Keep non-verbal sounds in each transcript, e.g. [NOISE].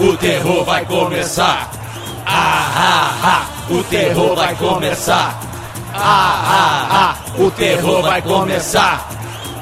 O terror vai começar. Ah, ah, ah, o terror vai começar. Ah, ah, ah, o terror vai começar.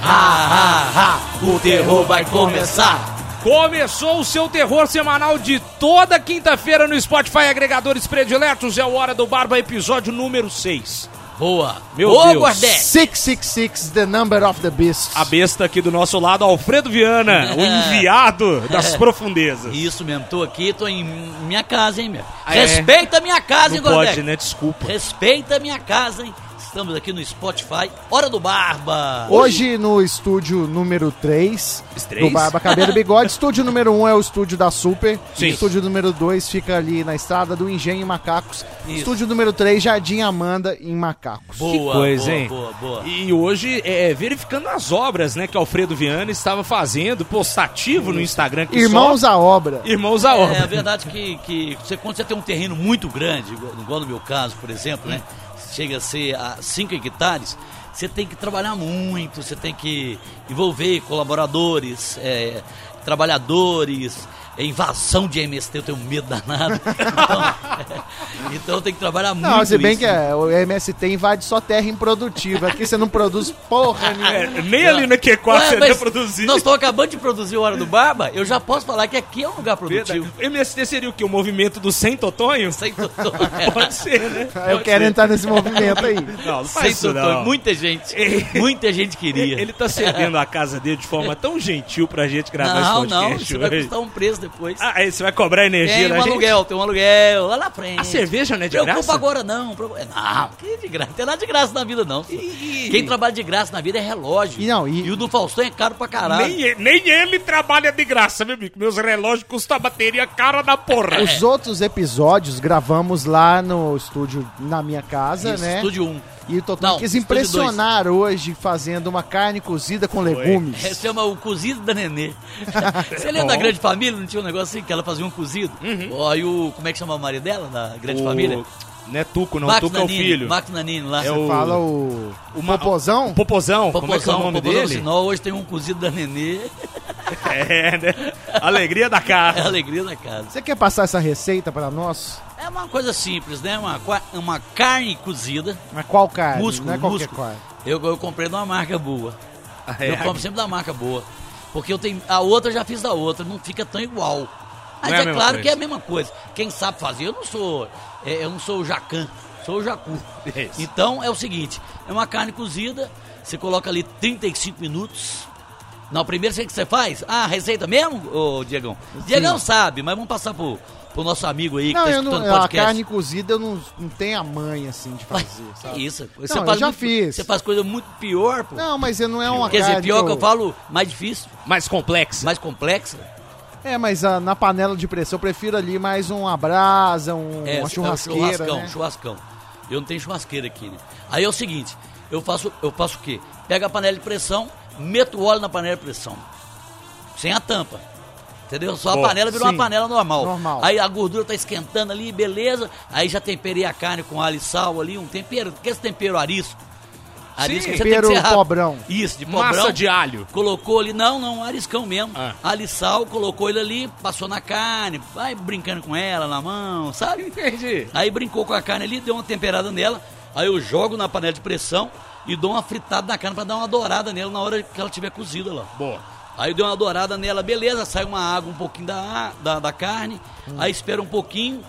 Ah, ah, ah, o terror vai começar. Começou o seu terror semanal de toda quinta-feira no Spotify Agregadores Prediletos. É o Hora do Barba, episódio número 6. Boa. Meu Boa, Deus. Gordete. 666, the number of the beast. A besta aqui do nosso lado, Alfredo Viana, o [LAUGHS] enviado das [LAUGHS] profundezas. Isso mesmo, tô aqui, tô em minha casa, hein, meu. Ah, é? Respeita a minha casa, Não hein, Gordete. pode, né? Desculpa. Respeita a minha casa, hein. Estamos aqui no Spotify, Hora do Barba. Hoje no estúdio número 3 Três? do Barba Cabelo Bigode. estúdio número 1 é o estúdio da Super. Sim. Estúdio número 2 fica ali na estrada do Engenho em Macacos. Isso. Estúdio número 3, Jardim Amanda em Macacos. Boa, coisa, boa, hein? boa, boa. E hoje, é, verificando as obras, né, que Alfredo Viana estava fazendo, postativo no Instagram. Que Irmãos só... à obra. Irmãos à É, obra. a verdade que, que você, quando você tem um terreno muito grande, igual, igual no meu caso, por exemplo, né? Chega a ser a 5 hectares, você tem que trabalhar muito, você tem que envolver colaboradores, é, trabalhadores, invasão de MST, eu tenho medo danado. Então, [LAUGHS] então tem que trabalhar muito. Não, se bem isso, que né? é, o MST invade só terra improdutiva. Aqui você não produz porra nenhuma. É, nem ali na Q4 Ué, você deve produzir. Nós estamos acabando de produzir o Hora do Barba, eu já posso falar que aqui é um lugar Verdade. produtivo. MST seria o quê? O movimento do Sem Totonho? Sem doutor. Pode ser, né? Eu Pode quero ser. entrar nesse movimento aí. Não, não Sem faz isso doutor. não. Muita gente. Muita gente queria. Ele tá cedendo a casa dele de forma tão gentil pra gente gravar não, esse não, podcast você vai hoje. custar um preço depois. Ah, aí você vai cobrar energia tem um da gente? aluguel, tem um aluguel lá na frente. A cerveja não é de Preocupa graça? agora não. preocupa- Não, que de graça. Não tem nada de graça na vida não. E- Quem trabalha de graça na vida é relógio. E não, e- o do Faustão é caro pra caralho. Nem, e- nem ele trabalha de graça, meu amigo. Meus relógios custam a bateria cara da porra. Os outros episódios gravamos lá no estúdio na minha casa, Isso, né? Estúdio 1. E o Totão Não, quis impressionar hoje fazendo uma carne cozida com legumes. [LAUGHS] Esse chama o cozido da Nenê. [LAUGHS] Você lembra Bom. da Grande Família? Não tinha um negócio assim que ela fazia um cozido? Ó, e o. Como é que chama o marido dela, da Grande Família? Não é Tuco, não. Max Tuco é o Nanini, filho. Max Nanini lá. É Você o- fala o, o Ma- popozão? O Popozão. Como é que é o Popozão, nome Popozão dele? Hoje tem um cozido da Nenê. [LAUGHS] É, né? Alegria da É a casa. alegria da casa. Você quer passar essa receita para nós? É uma coisa simples, né? Uma, uma carne cozida. Mas qual carne? Músculo, Não é qualquer músculo. carne. Eu, eu comprei de uma marca boa. É, Eu compro sempre da marca boa. Porque eu tenho. A outra eu já fiz da outra, não fica tão igual. Mas Não é é, claro coisa. que é a mesma coisa. Quem sabe fazer, eu não sou. É, eu não sou o Jacan, sou o Jacu. Isso. Então é o seguinte: é uma carne cozida, você coloca ali 35 minutos. Não, primeiro o que você faz? Ah, receita mesmo, ô Diegão? Diegão sabe, mas vamos passar pro, pro nosso amigo aí que Não, tá eu não, escutando a podcast. carne cozida eu não, não tenho a manha assim de fazer, que sabe? isso? Não, Você eu faz já muito- fiz. Você faz coisa muito pior, pô. Não, mas eu não é uma Quer carne dizer, pior que eu falo, mais difícil, Mais complexo. mais complexa. É, mas ah, na panela de pressão eu prefiro ali mais uma brasa, um, É, uma é o churrasqueira, churrascão, né? churrascão. Eu não tenho churrasqueira aqui, né? Aí é o seguinte, eu faço, eu faço o quê? Pego a panela de pressão, meto o óleo na panela de pressão. Sem a tampa. Entendeu? Só Bom, a panela virou sim. uma panela normal. Normal. Aí a gordura tá esquentando ali, beleza. Aí já temperei a carne com alho e sal ali, um tempero. Que esse tempero arisco? Arisco você tem que tempero ser rápido. pobrão. Isso, de pobrão. Massa de alho. Colocou ali, não, não, ariscão mesmo. Ah. Alho sal, colocou ele ali, passou na carne, vai brincando com ela na mão, sabe? Entendi. Aí brincou com a carne ali, deu uma temperada nela. Aí eu jogo na panela de pressão e dou uma fritada na carne pra dar uma dourada nela na hora que ela tiver cozida lá. Boa. Aí deu uma dourada nela, beleza, sai uma água um pouquinho da, da, da carne, aí espera um pouquinho.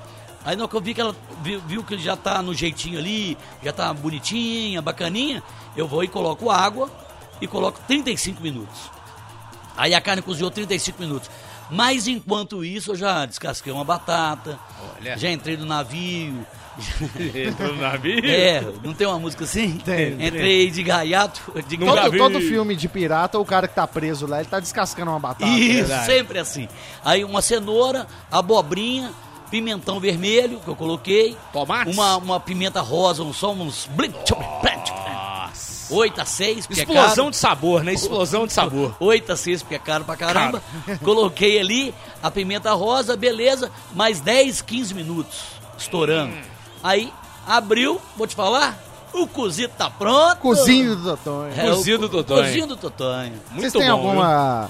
Aí na hora que eu vi que ela viu, viu que já tá no jeitinho ali, já tá bonitinha, bacaninha, eu vou e coloco água e coloco 35 minutos. Aí a carne cozinhou 35 minutos. Mas enquanto isso eu já descasquei uma batata, Olha. já entrei no navio. [LAUGHS] Entrou no navio. É, não tem uma música assim? Tem, Entrei de gaiato. De Todo, todo filme de pirata, o cara que tá preso lá, ele tá descascando uma batata. Isso, verdade. sempre assim. Aí uma cenoura, abobrinha, pimentão vermelho que eu coloquei. Tomates? Uma, uma pimenta rosa, um só uns. Nossa. 8 a 6, porque é Explosão caro. de sabor, né? Explosão de sabor. [LAUGHS] 8 a 6, porque é caro pra caramba. [LAUGHS] Coloquei ali, a pimenta rosa, beleza, mais 10, 15 minutos estourando. Hum. Aí abriu, vou te falar, o cozido tá pronto. Cozinho do Totonho. É, Cozido do Totonho. Cozido do Totonho. Muito Vocês têm bom, alguma,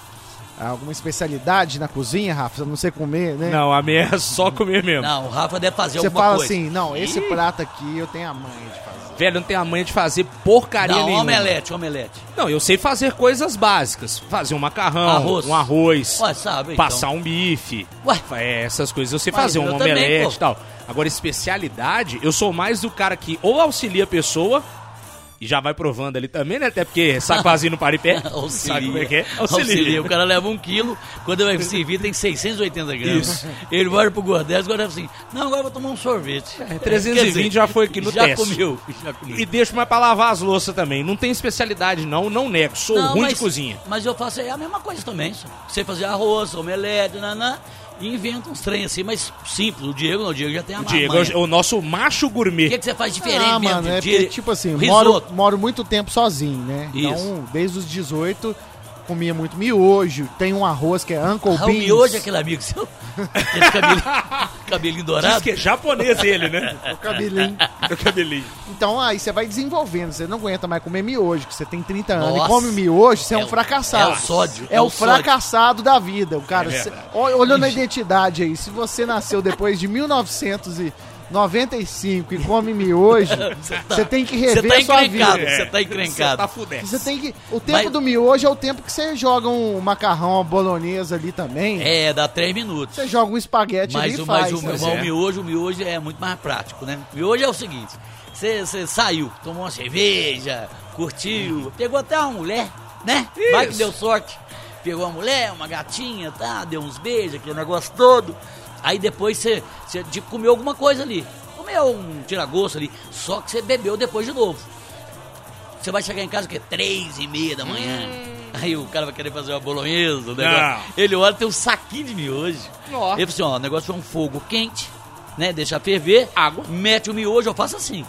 alguma especialidade na cozinha, Rafa? Não sei comer, né? Não, a minha é só comer mesmo. Não, o Rafa deve fazer Você alguma fala coisa. assim, não, esse prato aqui eu tenho a manha de fazer. Velho, não tem a manha de fazer porcaria Não, nenhuma. omelete, omelete. Não, eu sei fazer coisas básicas. Fazer um macarrão, Arroz. um arroz, Ué, sabe, então. passar um bife. Ué. É, essas coisas eu sei Mas fazer, um eu omelete e tal. Agora, especialidade, eu sou mais do cara que ou auxilia a pessoa e já vai provando ali também, né? Até porque quase no para em pé. [LAUGHS] Auxilia. Sabe como é que é? Auxilia. O cara leva um quilo, quando vai servir tem 680 gramas. Isso. Ele vai pro Gordés, agora é assim, não, agora eu vou tomar um sorvete. É, 320 já foi aqui no já teste. Comeu, já comeu. E deixo mais pra lavar as louças também. Não tem especialidade não, não nego. Sou Não, ruim mas- de cozinha. Mas eu faço aí a mesma coisa também. só. Você fazer arroz, omelete, nanã, e inventa uns trem assim, mas simples. O Diego não, o Diego já tem a O Diego manha. é o nosso macho O gourmet. que, que você faz diferente ah, mesmo? mano, é tipo assim, moro, moro muito tempo sozinho, né? Isso. Então, desde os 18, comia muito miojo. Tem um arroz que é Uncle Ah, o Beans. miojo é aquele amigo seu? [LAUGHS] Aquele cabelinho, cabelinho Diz dourado? que é japonês ele, né? [LAUGHS] O cabelinho. o cabelinho. Então aí você vai desenvolvendo, você não aguenta mais comer miojo, que você tem 30 anos Nossa. e come miojo, você é, É um o- fracassado. é o sódio, É, é o o sódio. fracassado da vida. O cara, É cê- olhando a identidade aí, se você nasceu depois de 1995 e come miojo, [LAUGHS] você tem que Você rever tá a sua encrencado, vida. você tá encrencado. Você tá fudendo. Você tem que. O tempo Mas- do miojo é o tempo que você joga um macarrão, uma bolonhesa ali também. É, dá três minutos. Você joga um espaguete ali Mas, e o, faz. mas o, Pois o é. miojo, o miojo é muito mais prático, né? O miojo é o seguinte: você você saiu, tomou uma cerveja, curtiu, pegou até uma mulher, né? Vai que Isso. deu sorte. Pegou uma mulher, uma gatinha, tá? Deu uns beijos, aquele negócio todo. Aí depois você, você de- comeu alguma coisa ali. Comeu um tiragosto ali. Só que você bebeu depois de novo. Você vai chegar em casa o quê? Três e meia da manhã. Aí o cara vai querer fazer uma bolonhesa, o negócio. Não. Ele olha, tem um saquinho de miojo. Nossa. Ele falou assim, ó, o negócio é um fogo quente, né? Deixa ferver. Água. Mete o miojo, eu faço assim.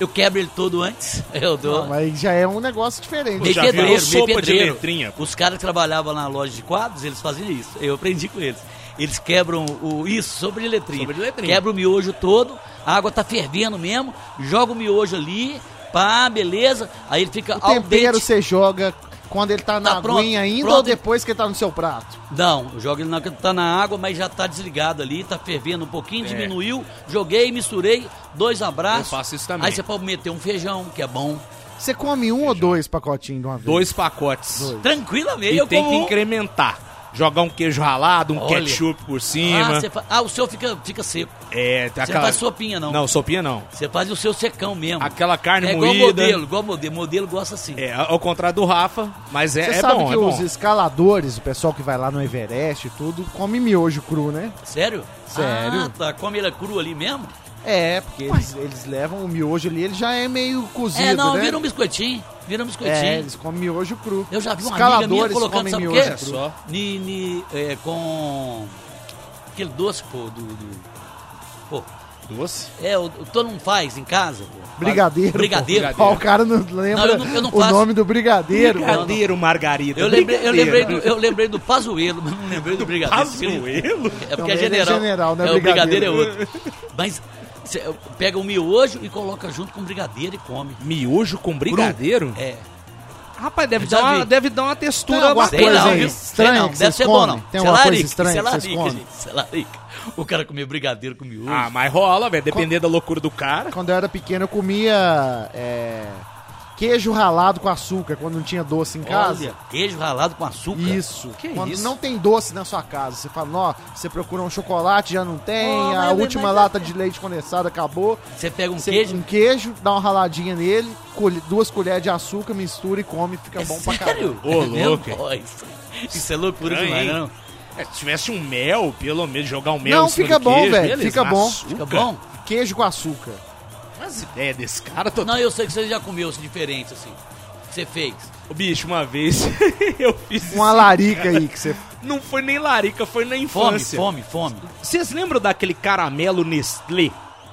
Eu quebro ele todo antes. [LAUGHS] Eu dou. Não, mas já é um negócio diferente. Meio pedreiro, meio pedreiro. letrinha. Os caras que trabalhavam na loja de quadros, eles faziam isso. Eu aprendi com eles. Eles quebram o isso sobre de letrinha. Sobre letrinha. Quebra o miojo todo, a água tá fervendo mesmo, joga o miojo ali, pá, beleza. Aí ele fica O ao tempero dente. você joga quando ele tá na Tá pronto, aguinha ainda pronto. ou depois que ele tá no seu prato? Não, joga ele na, tá na água, mas já tá desligado ali, tá fervendo um pouquinho, É. diminuiu, joguei, misturei, dois abraços. Eu faço isso também. Aí você pode meter um feijão, que é bom. Você come um ou dois pacotinhos de uma vez? Dois pacotes. Dois. Tranquilamente, E eu tem que como um. incrementar. Jogar um queijo ralado, um Olha. ketchup por Ah, cima. você fa- ah, o seu fica, fica seco. É, tem Você aquela... não faz sopinha, não. Não, sopinha não. Você faz o seu secão mesmo. Aquela carne é igual moída. modelo, igual modelo. Modelo gosta assim. É, ao contrário do Rafa, mas é, Você é sabe bom, que é os bom. escaladores, o pessoal que vai lá no Everest e tudo, come miojo cru, né? Sério? Sério. Ah, tá. Come ele cru ali mesmo? É, porque eles, eles levam o miojo ali, ele já é meio cozido, é, não, né? vira um biscoitinho. Vira um biscoitinho. É, eles comem miojo cru. Eu já vi uma amiga minha Escaladores colocando, sabe o miojo quê? cru. Só. Ni, ni, é, com aquele doce, pô, do... do- pô, Doce. é, o, o todo mundo faz em casa. pô. Brigadeiro. Brigadeiro. pô. Ó, o cara não lembra Não, eu não- eu não o faço. nome do brigadeiro. Brigadeiro, margarida. Eu lembrei, eu, Brigadeiro. lembrei do, eu lembrei do Pazuelo, mas não lembrei do Brigadeiro. Pazuelo? É porque Não, é ele é general. general, não é o Brigadeiro é brigadeiro. outro. Mas você pega o miojo e coloca junto com o Brigadeiro e come. Miojo com brigadeiro? É. Rapaz, deve dar, uma, deve dar uma Tem textura alguma Sei coisa não, viu? estranha Sei não, deve ser bom comem? não. Tem alguma coisa estranha que vocês comem? gente, isso é larica. O cara comer brigadeiro com miojo. Ah, mas rola, velho. Dependendo da loucura do cara. Quando eu era pequeno, eu comia é, queijo ralado com açúcar, quando não tinha doce em casa. Olha, queijo ralado com açúcar. Isso. Que Quando isso? não tem doce na sua casa, você fala, ó, você procura um chocolate, já não tem, Oh, a mas- última mas- lata de leite condensado acabou. Você pega um Você queijo. um queijo, dá uma raladinha nele, colhe- duas colheres de açúcar, mistura e come, fica É bom pra caralho. sério? Ô, É mesmo? louco. Isso, isso é loucura Estranho, demais, hein? não? É, se tivesse um mel, pelo menos, jogar um mel Não, em cima fica do bom, queijo, velho, fica bom. Fica bom? Queijo com açúcar. Ideia desse cara, tô... Não, eu sei que você já comeu assim, diferente assim. Que você fez. Ô, bicho, uma vez [LAUGHS] eu fiz Uma isso. larica aí que você. Não foi nem larica, foi na Fome, infância. fome, fome. Vocês lembram daquele caramelo Nestlé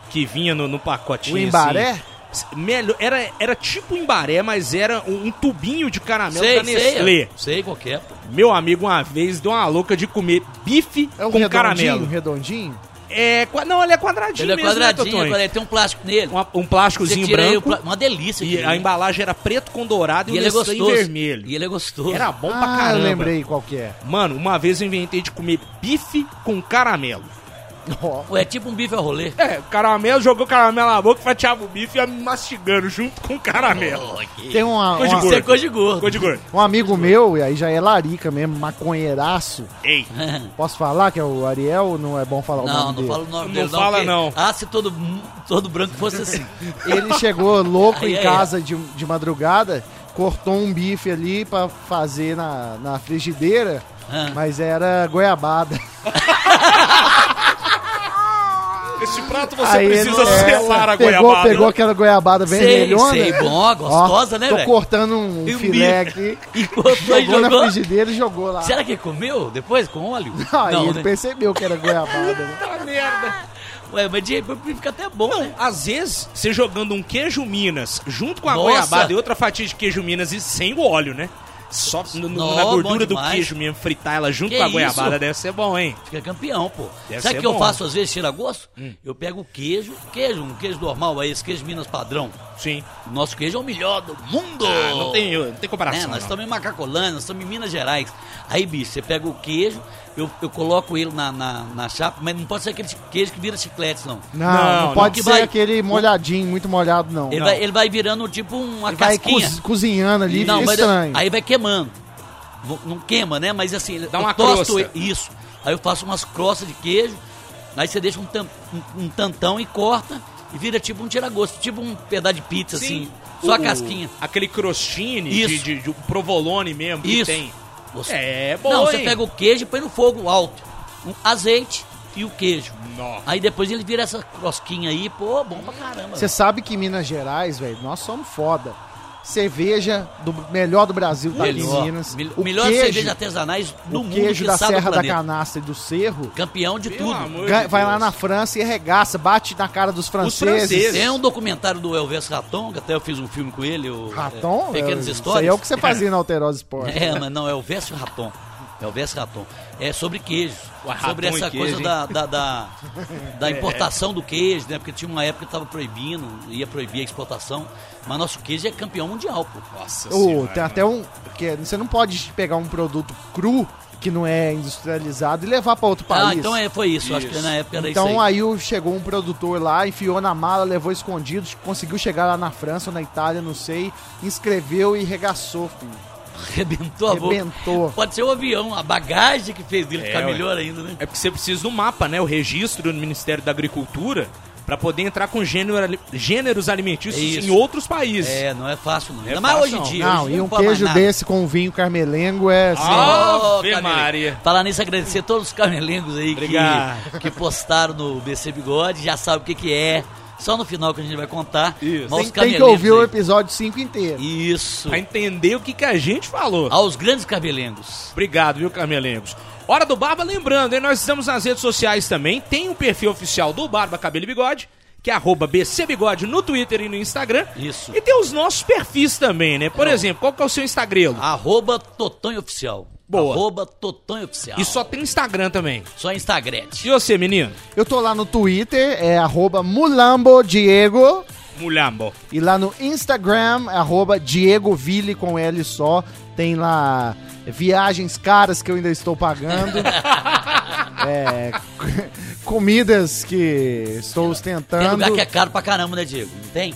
que vinha no, no pacotinho O embaré? assim? Melhor, era, era tipo embaré, mas era um, um tubinho de caramelo Sei, da Nestlé. sei. Sei qualquer, pô. Meu amigo uma vez deu uma louca de comer bife É um com redondinho, caramelo. redondinho. É, não, ele é quadradinho Ele é mesmo, né, quadradinho, ele tem um plástico nele. Uma- um Você plásticozinho branco. pla- Uma delícia. E a né? embalagem era preto com dourado e, E o ele é em gostoso. vermelho. E ele é gostoso. Era bom pra ah, caramba. eu lembrei qual que é. Mano, uma vez eu inventei de comer bife com caramelo. Ué, É tipo um bife a rolê. É, caramelo, jogou caramelo na boca, fatiava o bife e ia mastigando junto com o caramelo. Tem uma, Coisa de uma- Isso é coisa de gordo. Ficou de gordo. um amigo meu, e aí já é larica mesmo, maconheiraço. Ei, [LAUGHS] Posso falar que é o Ariel ou não é bom falar o Não, nome não dele? fala o nome Não dele fala, porque- não. Ah, se todo, todo branco fosse assim. [LAUGHS] Ele chegou louco Aí, em aí, casa de, de madrugada, cortou um bife ali pra fazer na, na frigideira, Ah. mas era goiabada. [LAUGHS] esse prato você Aí precisa ele, é, selar a pegou, goiabada. Pegou aquela goiabada Sei, vermelhona. sei, bom, gostosa, Ó, né, Tô velho? cortando um E filé aqui. [LAUGHS] E e Jogou na jogou. frigideira e jogou lá. Será que ele comeu depois com óleo? [LAUGHS] Aí não, ele né? percebeu que era goiabada. né? Puta [LAUGHS] merda. Ué, mas de repente fica até bom, né? Às vezes, você jogando um queijo Minas junto com a Nossa. goiabada e outra fatia de queijo Minas e sem o óleo, né? Só no- no- na gordura do queijo mesmo, fritar ela junto Que com a isso? goiabada deve ser bom, hein? Fica campeão, pô. Deve Sabe o que eu bom. faço às vezes, tira gosto? Eu pego o queijo, queijo, um queijo normal, aí esse queijo Minas padrão. Sim. O nosso queijo é o melhor do mundo. Ah, não, tem, não tem comparação. Nós não. estamos em Macacolândia, nós estamos em Minas Gerais. Aí, bicho, você pega o queijo, eu, eu coloco ele na, na, na chapa, mas não pode ser aquele queijo que vira chiclete, não. Não, Não, não, pode que ser vai- aquele molhadinho, muito molhado, não. Ele Não. vai, ele vai virando tipo uma Ele vai casquinha. coz- cozinhando ali, não, fica mas estranho. aí vai queimando. Não queima, né? Mas assim, Dá eu uma tosto crosta. Isso. Aí eu faço umas crostas de queijo, aí você deixa um, tam- um- um tantão e corta e vira tipo um tiragosto, tipo um pedaço de pizza, assim. Só a casquinha. Aquele crostine de, de, de provolone mesmo que Isso. tem. Você- É bom, Não, você hein? pega o queijo e põe no fogo alto. Um azeite e o queijo. Aí depois ele vira essa crosquinha aí, pô, bom pra caramba. Você sabe que em Minas Gerais, velho, nós somos foda. Cerveja do melhor do Brasil tá aqui em Melhor. Minas. O melhor queijo, cerveja artesanais do o mundo queijo que da Serra da. Canastra e do Cerro. Campeão de Pelo tudo. vai lá Deus. na França e arregaça, bate na cara dos franceses. franceses. Tem um documentário do Elvis Raton, que até eu fiz um filme com ele. O, Raton? é, Pequenas É, Histórias. Isso aí é o que você fazia na Alterosa Sport. [LAUGHS] É, mas não, é o Vécio Raton. É o Vécio Raton. É sobre queijo. Sobre essa queijo, coisa da, da, da, da [LAUGHS] importação do queijo, né? Porque tinha uma época que estava proibindo, ia proibir a exportação. Mas nosso queijo é campeão mundial, pô. Nossa Ô, senhora, tem até um. Que é- você não pode pegar um produto cru que não é industrializado e levar para outro país. Ah, então é, foi isso. Acho que Isso. na época era isso Então aí. aí chegou um produtor lá, enfiou na mala, levou escondido, conseguiu chegar lá na França ou na Itália, não sei, inscreveu e regaçou, filho. Arrebentou a boca. Pode ser o avião, a bagagem que fez dele É, ficar ué. melhor ainda, né? É porque você precisa do mapa, né? O registro no Ministério da Agricultura pra poder entrar com gênero, gêneros alimentícios É isso. em outros países. É, não é fácil não. É Ainda mais fácil, hoje em não. dia. Não, hoje e um queijo desse com vinho carmelengo é assim. Ave. Maria. Falar nisso, agradecer a todos os camelengos aí que, que postaram no BC Bigode, já sabe o que, que é. Só no final que a gente vai contar. Isso. Mas tem, tem que camelengos ouvir o aí. episódio 5 inteiro. Isso. Pra entender o que, que a gente falou. Aos grandes camelengos. Obrigado, viu, Carmelengos? Hora do Barba, lembrando, hein, nós estamos nas redes sociais também. Tem o perfil oficial do Barba Cabelo e Bigode, que é arroba BC Bigode no Twitter e no Instagram. Isso. E tem os nossos perfis também, né? Por Não. exemplo, qual que é o seu Instagram? Arroba Totonho Oficial. Boa. Arroba Totonho Oficial. E só tem Instagram também. Só Instagram. E você, menino? Eu tô lá no Twitter, é arroba Mulambo Diego. Mulhambo. E lá no Instagram, é arroba Diego Ville com L só. Tem lá viagens caras que eu ainda estou pagando. [LAUGHS] É, comidas que estou Tem ostentando. lugar que é caro pra caramba, né, Diego? Não tem?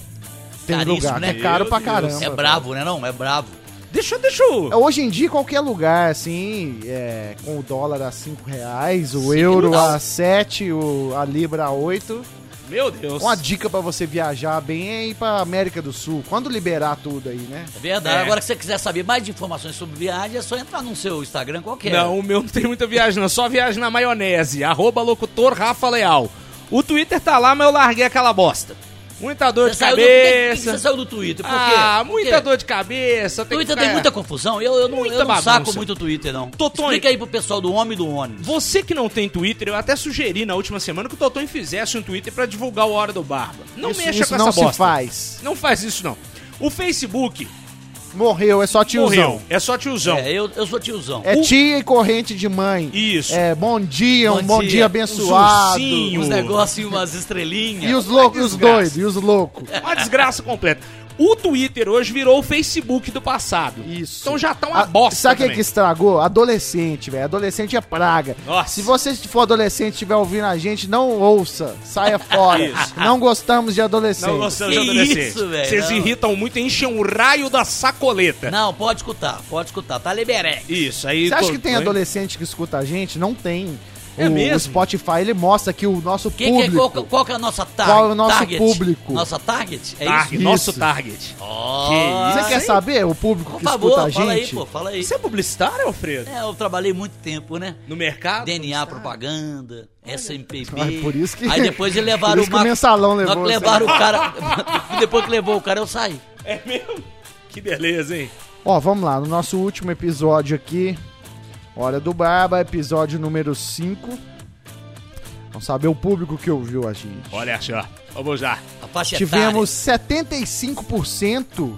Tem Caríssimo, lugar que né? é caro Meu pra Deus. caramba. É bravo, né? Não, é bravo. Deixa, deixa eu... Hoje em dia, qualquer lugar, assim, é, com o dólar a 5 reais, o Sim, euro não. a 7, o, a libra a 8. Meu Deus. Uma dica pra você viajar bem é ir pra América do Sul, quando liberar tudo aí, né? É verdade. É. Agora, se você quiser saber mais de informações sobre viagem, é só entrar no seu Instagram qualquer. Não, o meu não tem muita viagem, não. Só viagem na maionese. Arroba locutor Rafa Leal. O Twitter tá lá, mas eu larguei aquela bosta. Muita dor de Você do, que cabeça. você saiu do Twitter? Por quê? ah, muita quê? dor de cabeça. tem Twitter que tem muita confusão. Eu, eu não, Muita eu não bagunça. saco muito o Twitter, não. Totonho. Explica aí pro pessoal do homem e do ônibus. Você que não tem Twitter, eu até sugeri na última semana que o Totonho fizesse um Twitter pra divulgar o Hora do Barba. Não isso, mexa isso com não essa se bosta. faz. Não faz isso, não. O Facebook Morreu, é só tiozão. morreu. É só tiozão. É, eu, eu sou tiozão. É O- tia e corrente de mãe. Isso. É bom dia, um Bom bom dia. dia abençoado. Os ursinhos. Uns negócios, umas estrelinhas. E os loucos, e os doidos, e os loucos. Uma desgraça completa. O Twitter hoje virou o Facebook do passado. Isso. Então já tá uma A- bosta Sabe o que, também. que estragou? Adolescente, velho. Adolescente é praga. Nossa. Se você for adolescente e estiver ouvindo a gente, não ouça. Saia [LAUGHS] fora. Isso. Não gostamos de adolescente. Não gostamos de Que adolescente. isso, velho, Vocês não. irritam muito, enchem o raio da sacoleta. Não, pode escutar, pode escutar. Tá liberé. Isso, aí... Você acha tô- que tem adolescente que escuta a gente? Não tem. É o, mesmo? o Spotify, ele mostra que o nosso Que, que, público... qual, qual que é a nossa tar Qual é o nosso target? público? Nossa target? É Target, isso? nosso target. Oh, Que Você quer saber o público Por que favor, escuta a fala aí, gente? pô, fala aí. Você é publicitário, Alfredo? É, eu trabalhei muito tempo, né? No mercado? DNA propaganda, SMPB. Ai, por isso que- Aí depois eles [LAUGHS] levaram por isso que o Ma- mensalão levou que levaram o cara. [LAUGHS] depois que levou o cara, eu saí. É mesmo? Que beleza, hein? Ó, vamos lá, no nosso último episódio aqui, Hora do Barba, episódio número 5. Vamos saber o público que ouviu a gente. Olha só. Vamos lá. Tivemos 75%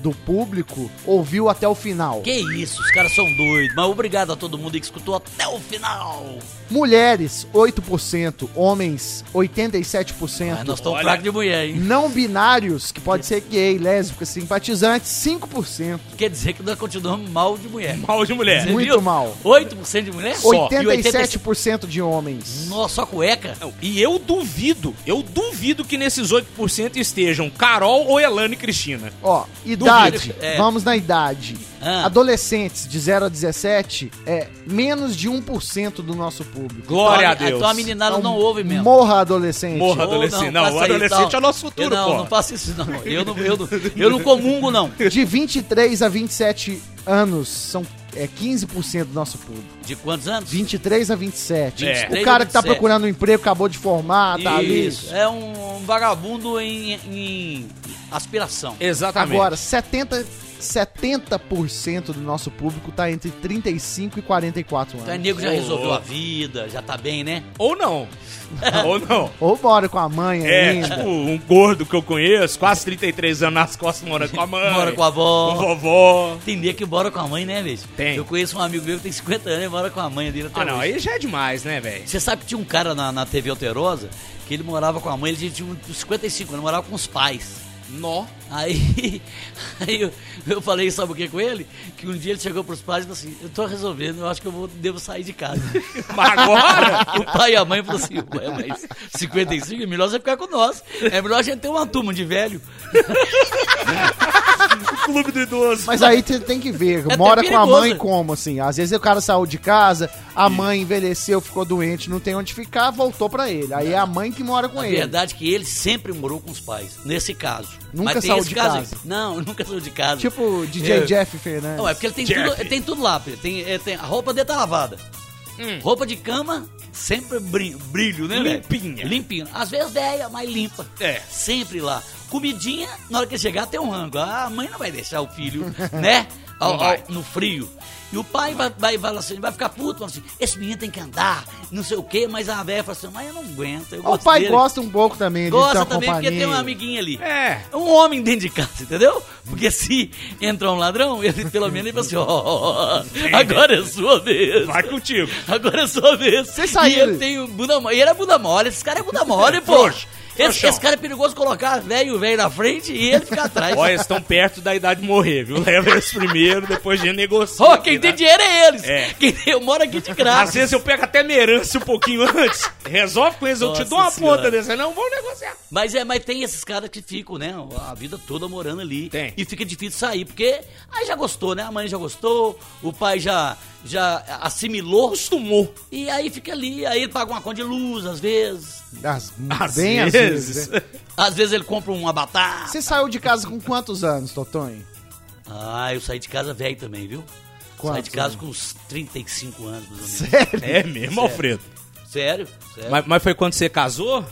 do público ouviu até o final. Que isso, os caras são doidos. Mas obrigado a todo mundo que escutou até o final. Mulheres, 8%. Homens, 87%. Ah, nós estamos Olha. fracos de mulher, hein? Não binários, que pode ser gay, lésbica, simpatizantes, 5%. Quer dizer que nós continuamos mal de mulher. Mal de mulher. Você Muito viu? mal. 8% de mulher? Só. E 87% de homens. Nossa, só cueca? Não, E eu duvido, eu duvido que nesses 8% estejam Carol ou Elane Cristina. Ó, idade. É. Vamos na idade. Ah. Adolescentes de 0 a 17 é menos de 1% do nosso público. Glória a Então, Deus. Então a meninada Então, não ouve mesmo. Morra adolescente. Morra. Adolescente. Não, faça o isso, adolescente é o nosso futuro, eu não, pô. Não faça isso, não. Eu não, eu não, eu não comungo, não. [LAUGHS] De 23 a 27 anos são é 15% do nosso público. De quantos anos? 23 a 27. É. O 23 cara a que tá 27. procurando um emprego, acabou de formar, tá ali. Isso. É um vagabundo em, em aspiração. Exatamente. Agora, 70, 70% do nosso público tá entre 35 e 44 Então é anos. nego já resolveu a vida, já tá bem, né? Ou não. [LAUGHS] ou não. Ou mora com a mãe É, ainda. tipo, um gordo que eu conheço, quase 33 anos nas costas, morando com a mãe. Mora com a avó. Com vovó. Tem nego que mora com a mãe, né, bicho? Tem. Eu conheço um amigo meu que tem 50 anos e mora com a mãe dele até Ah, não, hoje. aí já é demais, né, velho? Você sabe que tinha um cara na, na TV Alterosa que ele morava com a mãe, ele tinha uns 55 anos, morava com os pais. Nó. Aí, [LAUGHS] aí eu, eu falei, sabe o que com ele? Que um dia ele chegou pros pais e falou assim, eu tô resolvendo, eu acho que eu vou, devo sair de casa. [LAUGHS] Mas agora? o pai e a mãe falaram assim, ué, mas 55 é melhor você ficar com nós. É melhor a gente ter uma turma de velho. [LAUGHS] [LAUGHS] Clube do idoso. Mas aí você tem que ver, É mora com a mãe como, assim? Às vezes o cara saiu de casa, a mãe envelheceu, ficou doente, não tem onde ficar, voltou pra ele. Aí é a mãe que mora com A ele. verdade é que ele sempre morou com os pais, nesse caso. Nunca Mas saiu de caso casa. aí. Não, [LAUGHS] nunca saiu de casa. Tipo o DJ É. Jeff Fernandes. Não, é porque ele tem, Jeff. tudo, ele tem tudo lá. Tem, ele tem, a roupa dele tá lavada. Hum. Roupa de cama, sempre brilho, né? Limpinha. Limpinha. Às vezes velha, mas limpa. É. Sempre lá. Comidinha, na hora que chegar, tem um rango. A mãe não vai deixar o filho, [LAUGHS] né? Ao- ao- no frio. E o pai vai, vai, vai, assim, vai ficar puto, fala assim, esse menino tem que andar, não sei o quê, mas a velha fala assim, mas eu não aguento. Eu o pai dele. gosta um pouco também de Gosta uma também companhia. porque tem um amiguinho ali. É. Um homem dentro de casa, entendeu? Porque se entrar um ladrão, ele pelo menos ele fala assim, ó, agora é sua vez. Vai contigo. Agora é sua vez. Você saiu. E ele tem o bunda mole. E ele é bunda mole. Esse cara é bunda mole, pô. Esse, esse cara é perigoso colocar velho, velho na frente e ele ficar atrás. Olha, eles estão perto da idade de morrer, viu? Leva eles primeiro, depois a gente negocia. Ó, quem tem dinheiro é eles. É. Quem eu moro aqui de Às graça. vezes eu pego até minha herança um pouquinho antes, resolve com eles, eu te dou uma Senhora. ponta dessa, não, vamos negociar. Mas é, mas tem esses caras que ficam, né? A vida toda morando ali. Tem. E fica difícil sair, porque aí já gostou, né? A mãe já gostou, o pai já, já assimilou. Acostumou. E aí fica ali, aí ele paga uma conta de luz, às vezes. Às, Às bem às vezes. vezes. né? Às vezes ele compra uma batata. Você saiu de casa com quantos anos, Totonho? Ah, eu saí de casa velho também, viu? saí Quantos de casa com uns 35 anos, mais ou menos. Sério? É mesmo, Alfredo? Sério? Sério. Mas, mas foi quando você casou?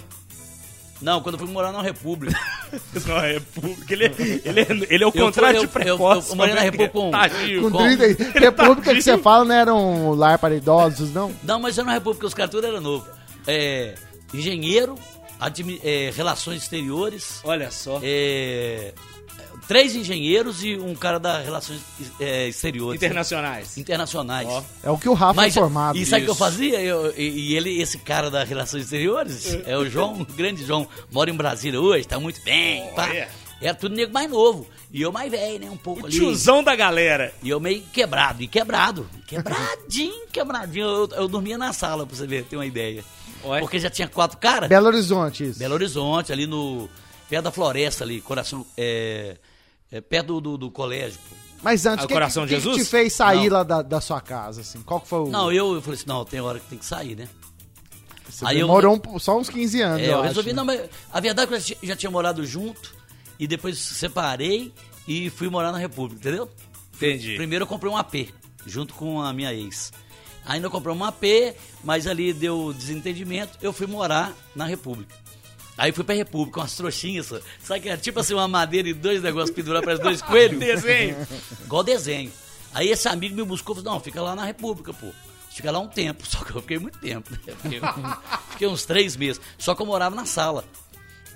Não, quando eu fui morar na República. [LAUGHS] Não, é República. Ele, é- ele, é, ele é o Eu contrário fui- de eu- eu- precoce. eu morei na mas República com- tadinho. Com Com- 30 e- República que você fala não era um lar para idosos, não? Não, mas eu na República, os caras tudo era novo. É, engenheiro, admi- é, relações exteriores, Olha só. é, três engenheiros e um cara da relações é, exteriores. Internacionais. Internacionais. Ó. É o que o Rafa Mas, é formado. e sabe o que eu fazia? Eu- e, e ele, esse cara da Relações Exteriores, [LAUGHS] é o João, o grande João, mora em Brasília hoje, tá muito bem, pá. Olha. Era tudo nego mais novo. E eu mais velho, né? Um pouco O ali. tiozão da galera. E eu meio quebrado, e quebrado. Quebradinho, [LAUGHS] quebradinho. Eu, eu dormia na sala, pra você ver, ter uma ideia. Porque já tinha quatro caras. Belo Horizonte, isso. Belo Horizonte, ali no. Perto da floresta ali, coração. É, é, perto do, do, do colégio, pô. Mas antes, Ah, o que, Coração que, de que Jesus? te fez sair Não. lá da, da sua casa, assim? Qual que foi o... Não, eu, eu falei assim, não, tem hora que tem que sair, né? Você aí eu- demorou um- só uns 15 anos, É, eu eu acho, resolvi, né? não, mas a verdade é que eu já tinha- já tinha morado junto e depois separei e fui morar na República, entendeu? Entendi. Primeiro eu comprei um AP, junto com a minha ex. Ainda comprei um AP, mas ali deu desentendimento, eu fui morar na República. Aí fui pra República, com umas trouxinhas, sabe que era tipo assim, uma madeira e dois negócios pendurados para dois coelhos? [LAUGHS] Desenho. Igual desenho. Aí esse amigo me buscou e falou, não, fica lá na República, pô. Fica lá um tempo, [LAUGHS] só que eu fiquei muito tempo. né? Fiquei, [LAUGHS] fiquei uns três meses. Só que eu morava na sala.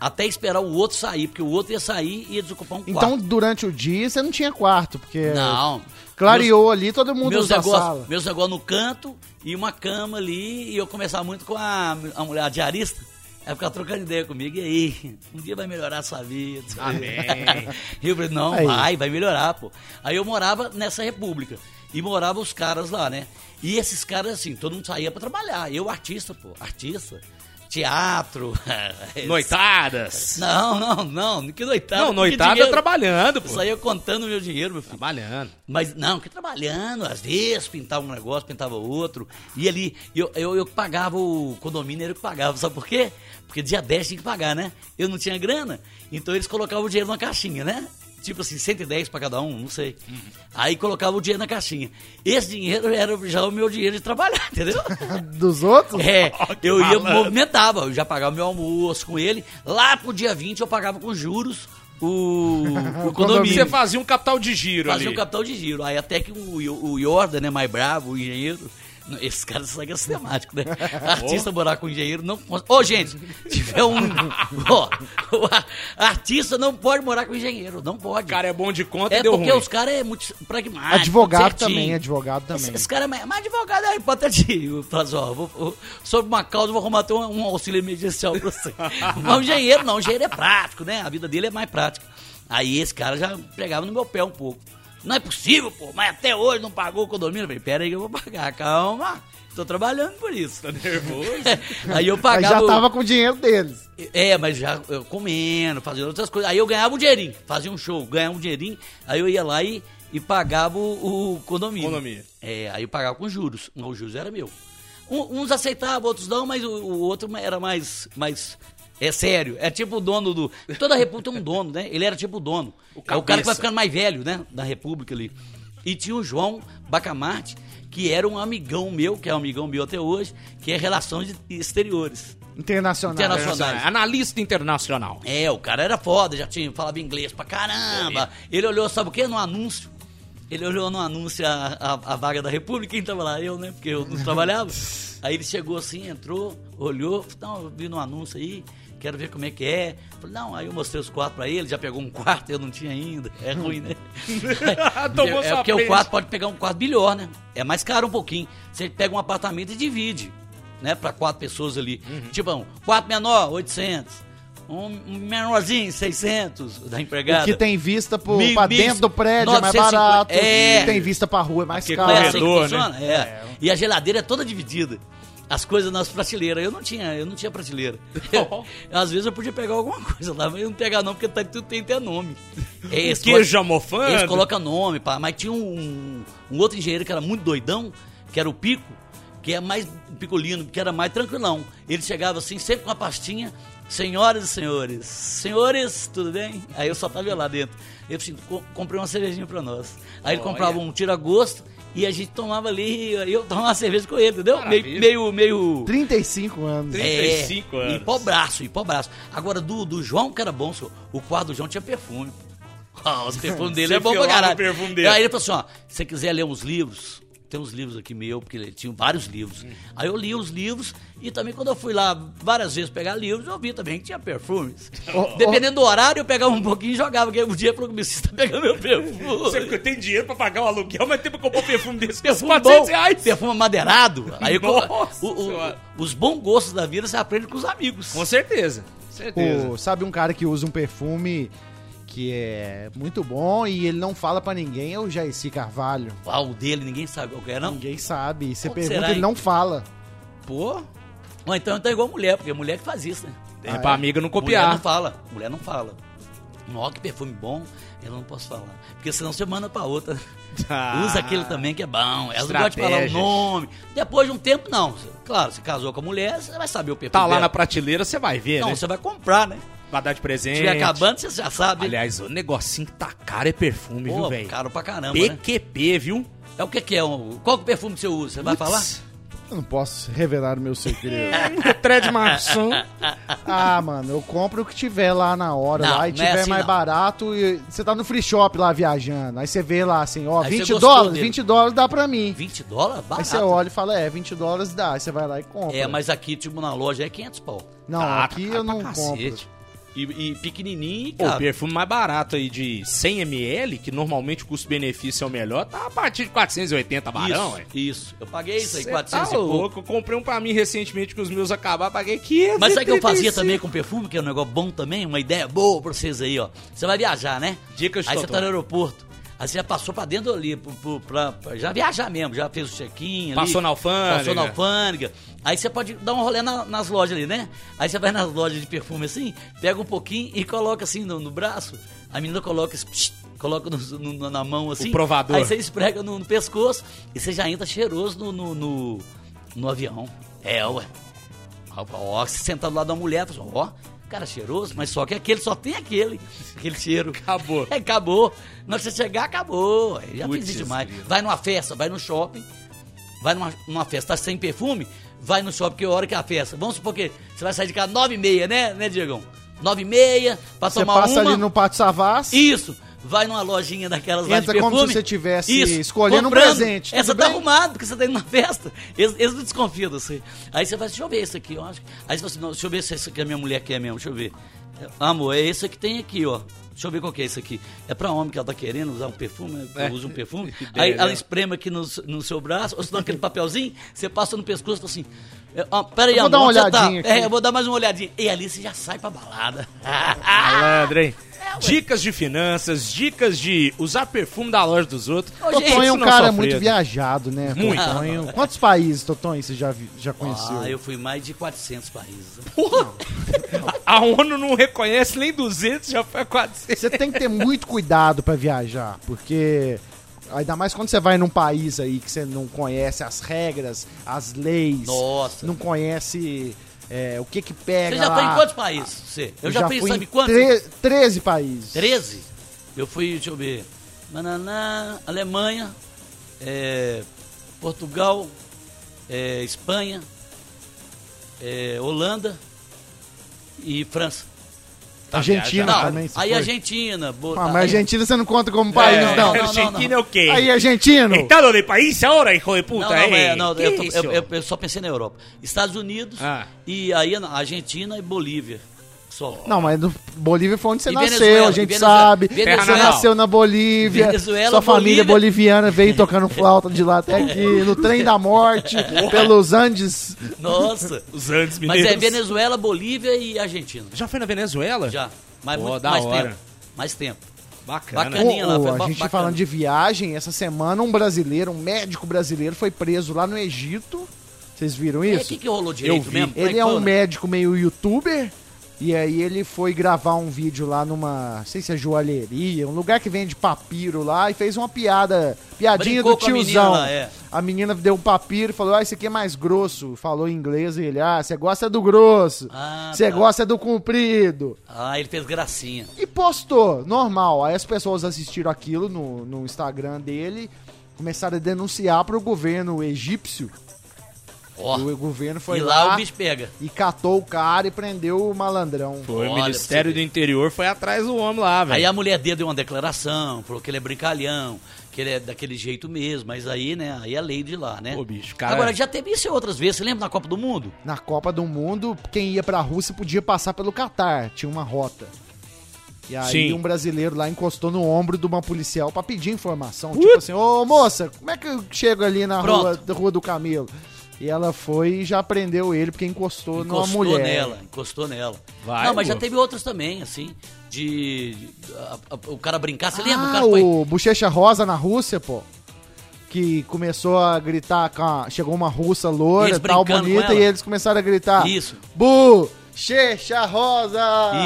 Até esperar o outro sair, porque o outro ia sair e ia desocupar um quarto. Então, durante o dia, você não tinha quarto, porque Não. clareou ali, todo mundo meus usa a negócios, sala. meus negócios no canto e uma cama ali. E eu conversava muito com a, a mulher, a diarista. Ela ficava trocando ideia comigo. E aí, um dia vai melhorar a sua vida. Amém. E [LAUGHS] eu falei, não, Aí. vai, vai melhorar, pô. Aí eu morava nessa república. E morava os caras lá, né? E esses caras, assim, todo mundo saía pra trabalhar. Eu, artista, pô, artista. Teatro. [LAUGHS] Noitadas. Não, não, não. Que noitada. Não, noitada dinheiro. trabalhando, Eu pô. saía contando meu dinheiro, meu filho. Trabalhando. Mas não, que trabalhando, às vezes pintava um negócio, pintava outro. E ali, eu, eu, eu pagava o condomínio, era eu que pagava, sabe por quê? Porque dia 10 tinha que pagar, né? Eu não tinha grana, então eles colocavam o dinheiro numa caixinha, né? Tipo assim, 110 pra cada um, não sei. Aí colocava o dinheiro na caixinha. Esse dinheiro era já o meu dinheiro de trabalhar, [LAUGHS] entendeu? [LAUGHS] Dos outros? É, [LAUGHS] que eu ia, malandro. movimentava, eu já pagava meu almoço com ele. Lá pro dia 20 eu pagava com juros o, o condomínio. Você fazia um capital de giro Fazia ali. o capital de giro. Aí até que o, o Jordan, né, mais bravo, o engenheiro. Esses caras são sistemáticos, né? [LAUGHS] Artista morar com engenheiro não. Ô, gente, se tiver um. [LAUGHS] Ó, o a- artista não pode morar com engenheiro, não pode. O cara é bom de conta é e deu porque ruim. os caras é muito pragmático. Advogado certinho. também, advogado também. Esse, cara é mais, mais advogado, é hipotético. Fala assim, ó, vou, vou- sobre uma causa, vou arrumar até um, um auxílio emergencial pra você. [LAUGHS] Mas o engenheiro não, o engenheiro é prático, né? A vida dele é mais prática. Aí esse cara já pegava no meu pé um pouco. Não é possível, pô, mas até hoje não pagou o condomínio. Eu falei, pera aí que eu vou pagar, calma. Tô trabalhando por isso. Tá nervoso? [LAUGHS] aí eu Mas pagava. já o- tava com o dinheiro deles. é, mas já eu comendo, fazendo outras coisas. Aí eu ganhava um dinheirinho, fazia um show, ganhava um dinheirinho, aí eu ia lá e, e pagava o, o condomínio. Condomínio. É, aí eu pagava com juros. Não, os juros era meu. Um- uns aceitavam, outros não, mas o, o outro era mais, mais. É sério, é tipo o dono do. Toda república tem um dono, né? Ele era tipo o dono. O é o cara que vai ficando mais velho, né? Da república ali. E tinha o João Bacamarte, que era um amigão meu, que é um amigão meu até hoje, que é Relações Exteriores. Internacional. Internacional. Analista internacional. É, o cara era foda, já tinha, falava inglês pra caramba. Ele olhou, sabe o quê? No anúncio. Ele olhou no anúncio a, a, a vaga da República, quem tava lá? Eu, né? Porque eu não trabalhava. [LAUGHS] Aí ele chegou assim, entrou, olhou, não, eu vi no anúncio aí, quero ver como é que é. Falei, não, aí eu mostrei os quartos pra ele, já pegou um quarto, eu não tinha ainda. É ruim, né? [LAUGHS] Tomou é sua porque o quarto pode pegar um quarto melhor, né? É mais caro um pouquinho. Você pega um apartamento e divide, né? Pra quatro pessoas ali. Uhum. Tipo, um quarto menor, 800. Um menorzinho, 600 da empregada. O que tem vista pro, Mi- pra mis- dentro do prédio é mais 950. barato. É. O que tem vista pra rua é mais Porque é caro. assim que corredor, funciona? É. E a geladeira é toda dividida. As coisas nas prateleiras. Eu não tinha, eu não tinha prateleira. Eu- [LAUGHS] às vezes eu podia pegar alguma coisa lá, mas eu não pegar não, porque tá, tudo tem até nome. [LAUGHS] É, eles Queijo colocam- amofando. Eles colocam nome, pá, mas tinha um, um outro engenheiro que era muito doidão, que era o Pico, que é mais picolino, que era mais tranquilão. Ele chegava assim, sempre com a pastinha, senhoras e senhores, senhores, tudo bem? Aí eu só tava lá dentro. Eu assim, "Co- comprei uma cervejinha pra nós. Aí ele Olha. comprava um tira-gosto E a gente tomava ali, eu tomava uma cerveja com ele, entendeu? Maravilha. Meio, meio, meio 35 anos. É, 35 anos. E pó braço, e pó braço. Agora, do, do João, que era bom, senhor, o quadro do João tinha perfume. [LAUGHS] Ah, os perfumes dele é bom pra caralho. perfume dele. Aí ele falou assim, ó, se você quiser ler uns livros, tem uns livros aqui meu, porque ele tinha vários livros. Aí eu li os livros e também quando eu fui lá várias vezes pegar livros, eu vi também que tinha perfumes. [LAUGHS] Ô, Dependendo do horário, eu pegava um pouquinho e jogava, porque o dia pro publicista pegar meu perfume. Você porque tem dinheiro pra pagar o aluguel, mas tem pra comprar um perfume desse Perfume 400 bom, reais. perfume madeirado. Aí eu- Nossa o- o- os bons gostos da vida você aprende com os amigos. Com certeza. Certeza. Pô, sabe um cara que usa um perfume que é muito bom e ele não fala pra ninguém? É o Jairci Carvalho. Ah, o dele, ninguém sabe qual que é, não? Ninguém sabe. Você Qual que pergunta, será, ele hein? não fala. Pô. Ou então tá igual mulher, porque mulher que faz isso, né? É Ah, pra é? amiga não Mulher copiar. não fala. Mulher não fala. Ó, que perfume bom, eu não posso falar. Porque senão você manda pra outra. [LAUGHS] Ah. Usa aquele também que é bom. Ela não gosta de falar o Estratégias. nome. Depois de um tempo, não. Claro, você casou com a mulher, você vai saber o perfume. Tá lá dela. na prateleira, você vai ver, Não, né? você vai comprar, né? Vai dar de Se presente. estiver acabando, você já sabe. Aliás, o negocinho que tá caro é perfume, viu, Pô, velho? caro pra caramba, né? PQP, viu? É o que que é? o- Qual que é o perfume que você usa? Você vai falar? Eu não posso revelar o meu segredo. [LAUGHS] Tred maçã. Ah, mano, eu compro o que tiver lá na hora, Não, lá e é tiver assim, mais não. barato. E você tá no free shop lá viajando. Aí você vê lá assim, ó, Aí você 20 gostou dólares, dele. 20 dólares dá pra mim. 20 dólares? Aí Barato. você olha e fala, é, 20 dólares dá. Aí você vai lá e compra. É, mas aqui, tipo, na loja é 500 pau. Não, Tá, aqui tá eu pra não cacete. E, e pequenininho Pô, o perfume mais barato aí de 100ml, que normalmente o custo-benefício é o melhor, tá a partir de 480 barão, isso, ué. isso. Eu paguei isso aí, Cê 400 tá e pouco. Eu comprei um pra mim recentemente que os meus acabaram, paguei 500. Mas sabe o que eu fazia também com perfume, que é um negócio bom também? Uma ideia boa pra vocês aí, ó. Você vai viajar, né? Dicas de Aí você tá no aeroporto. Aí você já passou pra dentro ali, pro, pro- pra, já viajar mesmo, já fez o check-in. Passou na alfândega. Passou na alfândega. Aí você pode dar um rolê na- nas lojas ali, né? Aí você vai nas lojas de perfume assim, pega um pouquinho e coloca assim no, no braço. A menina coloca esse psh, coloca no- no- na mão assim. O provador. Aí você esprega no, pescoço e você já entra cheiroso no, no, no, avião. É, ué. Ó, você sentado lá da mulher, assim, ó, cara cheiroso, mas só que aquele só tem aquele, aquele cheiro. Acabou. É, [LAUGHS] acabou. Na hora que você chegar, acabou. Já Putz, fiz demais. Vai numa festa, vai no shopping, vai numa, numa festa, tá sem perfume, vai no shopping, que hora que é a festa? Vamos supor que você vai sair de casa nove e meia, né, né, Diegão? Nove e meia, pra Você tomar passa uma. ali no Pátio Savassi. Isso. Vai numa lojinha daquelas lá de Entra perfume. como se você tivesse escolhendo um presente, Essa tá bem? arrumado, porque você tá indo na festa. Eles, eles não desconfiam de você. Aí você vai, deixa eu ver esse aqui, eu acho. Aí você fala assim, não, deixa eu ver se esse aqui a minha mulher quer mesmo, deixa eu ver. Amor, é esse que tem aqui, ó. Deixa eu ver qual que é esse aqui. É pra homem que ela tá querendo usar um perfume, É. eu uso um perfume. [LAUGHS] Aí ela né? espreme aqui no, no seu braço, ou se não aquele papelzinho, você passa no pescoço e fala assim. é, ó, peraí, Eu vou amor, dar uma tá? olhadinha aqui. É, eu vou dar mais uma olhadinha. E ali você já sai pra balada. [LAUGHS] Malandro, hein? É, Dicas de finanças, dicas de usar perfume da loja dos outros. Ô, gente, Totonho é um cara muito viajado, né? Muito. Totonho. Quantos países, Totonho, você já, já conheceu? Ah, eu fui mais de 400 países. [LAUGHS] A ONU não reconhece nem 200, já foi a 400. Você tem que ter muito cuidado pra viajar, porque ainda mais quando você vai num país aí que você não conhece as regras, as leis, Nossa. não conhece é, o que que pega Você já lá. foi em quantos países? Você? Eu já, fui, fui sabe em quantos? tre- 13 países. 13? Eu fui, deixa eu ver. Mananá, Alemanha, é, Portugal, é, Espanha, é, Holanda e França. Argentina viajando. Também. aí foi? Argentina. Bo... Ah, mas Argentina você não conta como país, não, não. não, não. Argentina é o quê? Aí, argentino. Estado de país agora, hijo de puta. Não, não, hein? é, não eu, tô- eu- eu- eu só pensei na Europa. Estados Unidos Ah. e aí Argentina e Bolívia. Só. Não, mas no Bolívia foi onde você E nasceu, Venezuela, a gente Venezuela. sabe. Venezuela. Você nasceu na Bolívia. Venezuela, sua família Bolívia. boliviana veio tocando flauta de lá até aqui, [LAUGHS] no trem da morte, pelos Andes. Nossa. Os Andes Mas mineiros. é Venezuela, Bolívia e Argentina. Já foi na Venezuela? Já. Mas Pô, muito mais hora. tempo. Mais tempo. Bacana. Bacana. Caninha lá, foi a gente bacana. falando de viagem, essa semana um brasileiro, um médico brasileiro foi preso lá no Egito. Vocês viram É, o isso? que, que rolou direito vi. mesmo? Ele é um médico meio youtuber. E aí ele foi gravar um vídeo lá numa, não sei se é joalheria, um lugar que vende papiro lá e fez uma piada, piadinha Brincou do com a menina tiozão. é. A menina deu um papiro e falou: "Ah, esse aqui é mais grosso". Falou em inglês e ele: "Ah, você gosta do grosso. Ah, Você tá. gosta do comprido". Ah, ele fez gracinha. E postou, normal. Aí as pessoas assistiram aquilo no, no Instagram dele começaram a denunciar pro governo egípcio. E o governo foi e lá, lá, o bicho pega. e catou o cara e prendeu o malandrão. Foi, o Olha, Ministério do Interior foi atrás do homem lá, Aí velho. a mulher dele deu uma declaração, falou que ele é brincalhão, que ele é daquele jeito mesmo, mas aí, né, aí é lei de lá, né? Pô, bicho, cara. Agora, já teve isso outras vezes, você lembra na Copa do Mundo? Na Copa do Mundo, quem ia pra Rússia podia passar pelo Catar, tinha uma rota. E aí Sim. um brasileiro lá encostou no ombro de uma policial pra pedir informação. Tipo assim, ô moça, como é que eu chego ali na Pronto. rua, da rua do Camelo? E ela foi e já prendeu ele porque encostou, numa Encostou mulher. nela, encostou nela. Vai, Não, mas já teve outras também, assim, de, de- a- a- o cara brincar. Você lembra? O Ah, cara foi... o Bochecha Rosa na Rússia, pô. Que começou a gritar com a... Chegou uma russa E loura, tal, bonita, e eles começaram a gritar. Isso, Bochecha Rosa!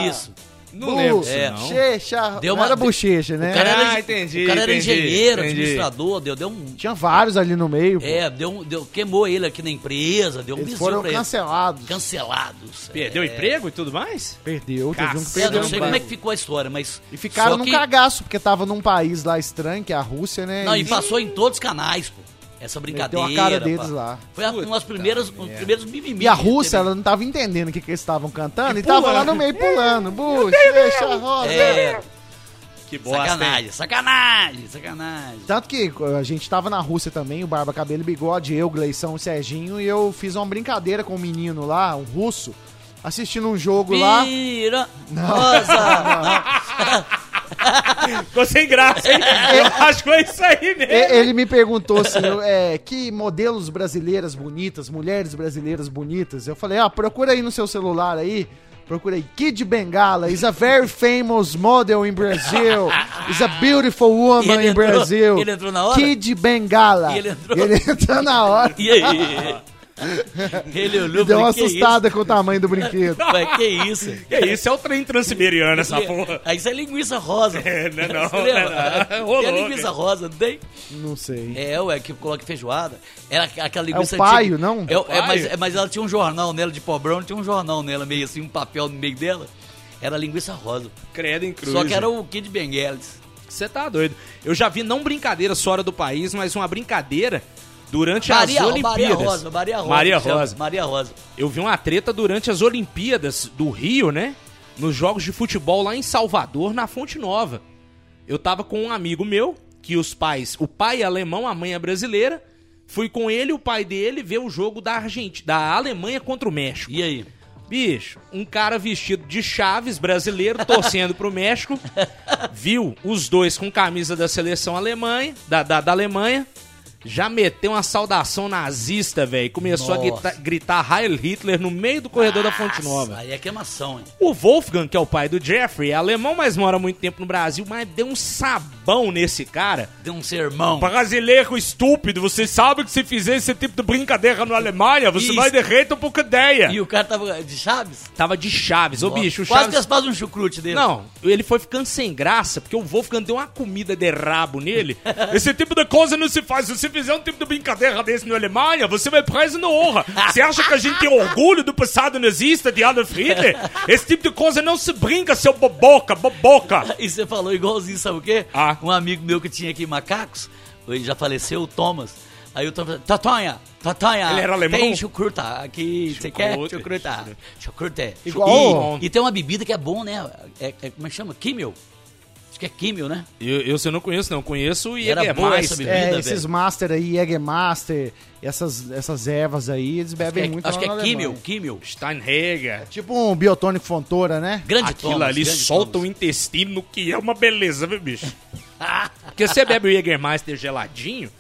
isso. Não lembro disso, É. não. Bochecha... Deu uma- era bochecha, né? O cara era, Ah, entendi, o cara era entendi, engenheiro, entendi. administrador, deu, deu um... Tinha vários ali no meio, pô. É, deu, um- deu, queimou ele aqui na empresa, deu um Eles foram pra ele. cancelados. Cancelados. Perdeu é. emprego e tudo mais? Perdeu, teve um que Caceta, É, perdeu. não sei um como é que ficou a história, mas... E ficaram só num que- cagaço, porque tava num país lá estranho, que é a Rússia, né? Não, e passou em todos os canais, pô. Essa brincadeira. Meteu a cara deles pá. lá. Foi a- Puta umas primeiras, um dos primeiros mimimi. E a teve. ela não tava entendendo o que, que eles estavam cantando, e, E tava lá no meio pulando. Bochecha Rosa! É, Que bosta, hein? sacanagem, sacanagem, sacanagem. Tanto que a gente tava na Rússia também, o Barba Cabelo e Bigode, eu, Gleição e Serginho, e eu fiz uma brincadeira com um menino lá, um russo, assistindo um jogo lá. Vira, rosa. [LAUGHS] [LAUGHS] [LAUGHS] Ficou sem graça, hein? Eu acho que foi isso aí mesmo. Ele me perguntou assim, é, que modelos brasileiras bonitas, mulheres brasileiras bonitas. Eu falei, ah, procura aí no seu celular aí. Procura aí, Kid Bengala is a very famous model in Brazil. Is a beautiful woman in entrou- Brazil. ele entrou na hora? Kid Bengala. E ele entrou? Ele entrou na hora. E aí? [LAUGHS] Ele olhou Deu uma "Que assustada com o tamanho do brinquedo. [LAUGHS] Ué, que isso? Que isso, é o trem transiberiano, essa porra. Aí isso é linguiça rosa. [LAUGHS] É, não é não, Você lembra? não é não. Rolou, a linguiça cara. rosa, não tem? Não sei. É, ué, que coloca feijoada. Era aquela linguiça paio, antiga. não? É, o- é, paio? mas, é, mas ela tinha um jornal nela de pobrão, tinha um jornal nela, meio assim, um papel no meio dela. Era linguiça rosa. Credo em cruz. Só que era o Kid Bengueles. Você tá doido. Eu já vi, não brincadeira fora do país, mas uma brincadeira durante Maria, as Olimpíadas. Maria Rosa, Maria Rosa. Maria. Rosa. Maria Rosa. Eu vi uma treta durante as Olimpíadas do Rio, né? Nos jogos de futebol lá em Salvador, na Fonte Nova. Eu tava com um amigo meu, que os pais, o pai é alemão, a mãe é brasileira. Fui com ele e o pai dele ver o jogo da Argentina, da Alemanha contra o México. E aí? Bicho, um cara vestido de Chaves brasileiro torcendo pro México, [LAUGHS] viu os dois com camisa da seleção Alemanha, da, da, da Alemanha, já meteu uma saudação nazista, velho. Começou a Nossa. gritar, gritar Heil Hitler no meio do corredor da Fonte Nova. Aí é queimação, hein? O Wolfgang, que é o pai do Jeffrey, é alemão, mas mora muito tempo no Brasil, mas deu um sabão nesse cara. Deu um sermão. Brasileiro estúpido, você sabe que se fizer esse tipo de brincadeira na Alemanha, você Isso. vai derreter um pouco ideia. E o cara tava de Chaves? Tava de Chaves. Ô, bicho, o Quase Chaves... que eles fazem um chucrute dele. Não, ele foi ficando sem graça, porque o Wolfgang deu uma comida de rabo nele. [LAUGHS] Esse tipo de coisa não se faz. Você fizer um tipo de brincadeira desse na Alemanha, você vai preso na honra. Você acha que a gente tem orgulho do passado nazista de Adolf Hitler? Esse tipo de coisa não se brinca, seu boboca, boboca. E você falou igualzinho, sabe o quê? Ah. Um amigo meu que tinha aqui macacos, ele já faleceu, o Thomas. Aí o Thomas falou, Tatonha, Tatonha, Ele era alemão? tem chucruta aqui, você quer? Chucruta. Chucruta. Igual- E, e tem uma bebida que é bom, né? É, é- como é que chama? Kimmel. Acho que é Kimmel, né? Eu, eu, eu não conheço, não. Conheço o Era essa Jägermeister. bebida. É, velho. esses Master aí, Jägermaster, essas, essas ervas aí, eles Acho bebem que é, muito acho que é Kimmel, Alemanha. Kimmel. Steinheger. Tipo um biotônico fontora, né? Grande Aquilo Thomas, ali grande solta o Thomas. intestino, que é uma beleza, viu, bicho? [LAUGHS] Porque você bebe o Jägermeister geladinho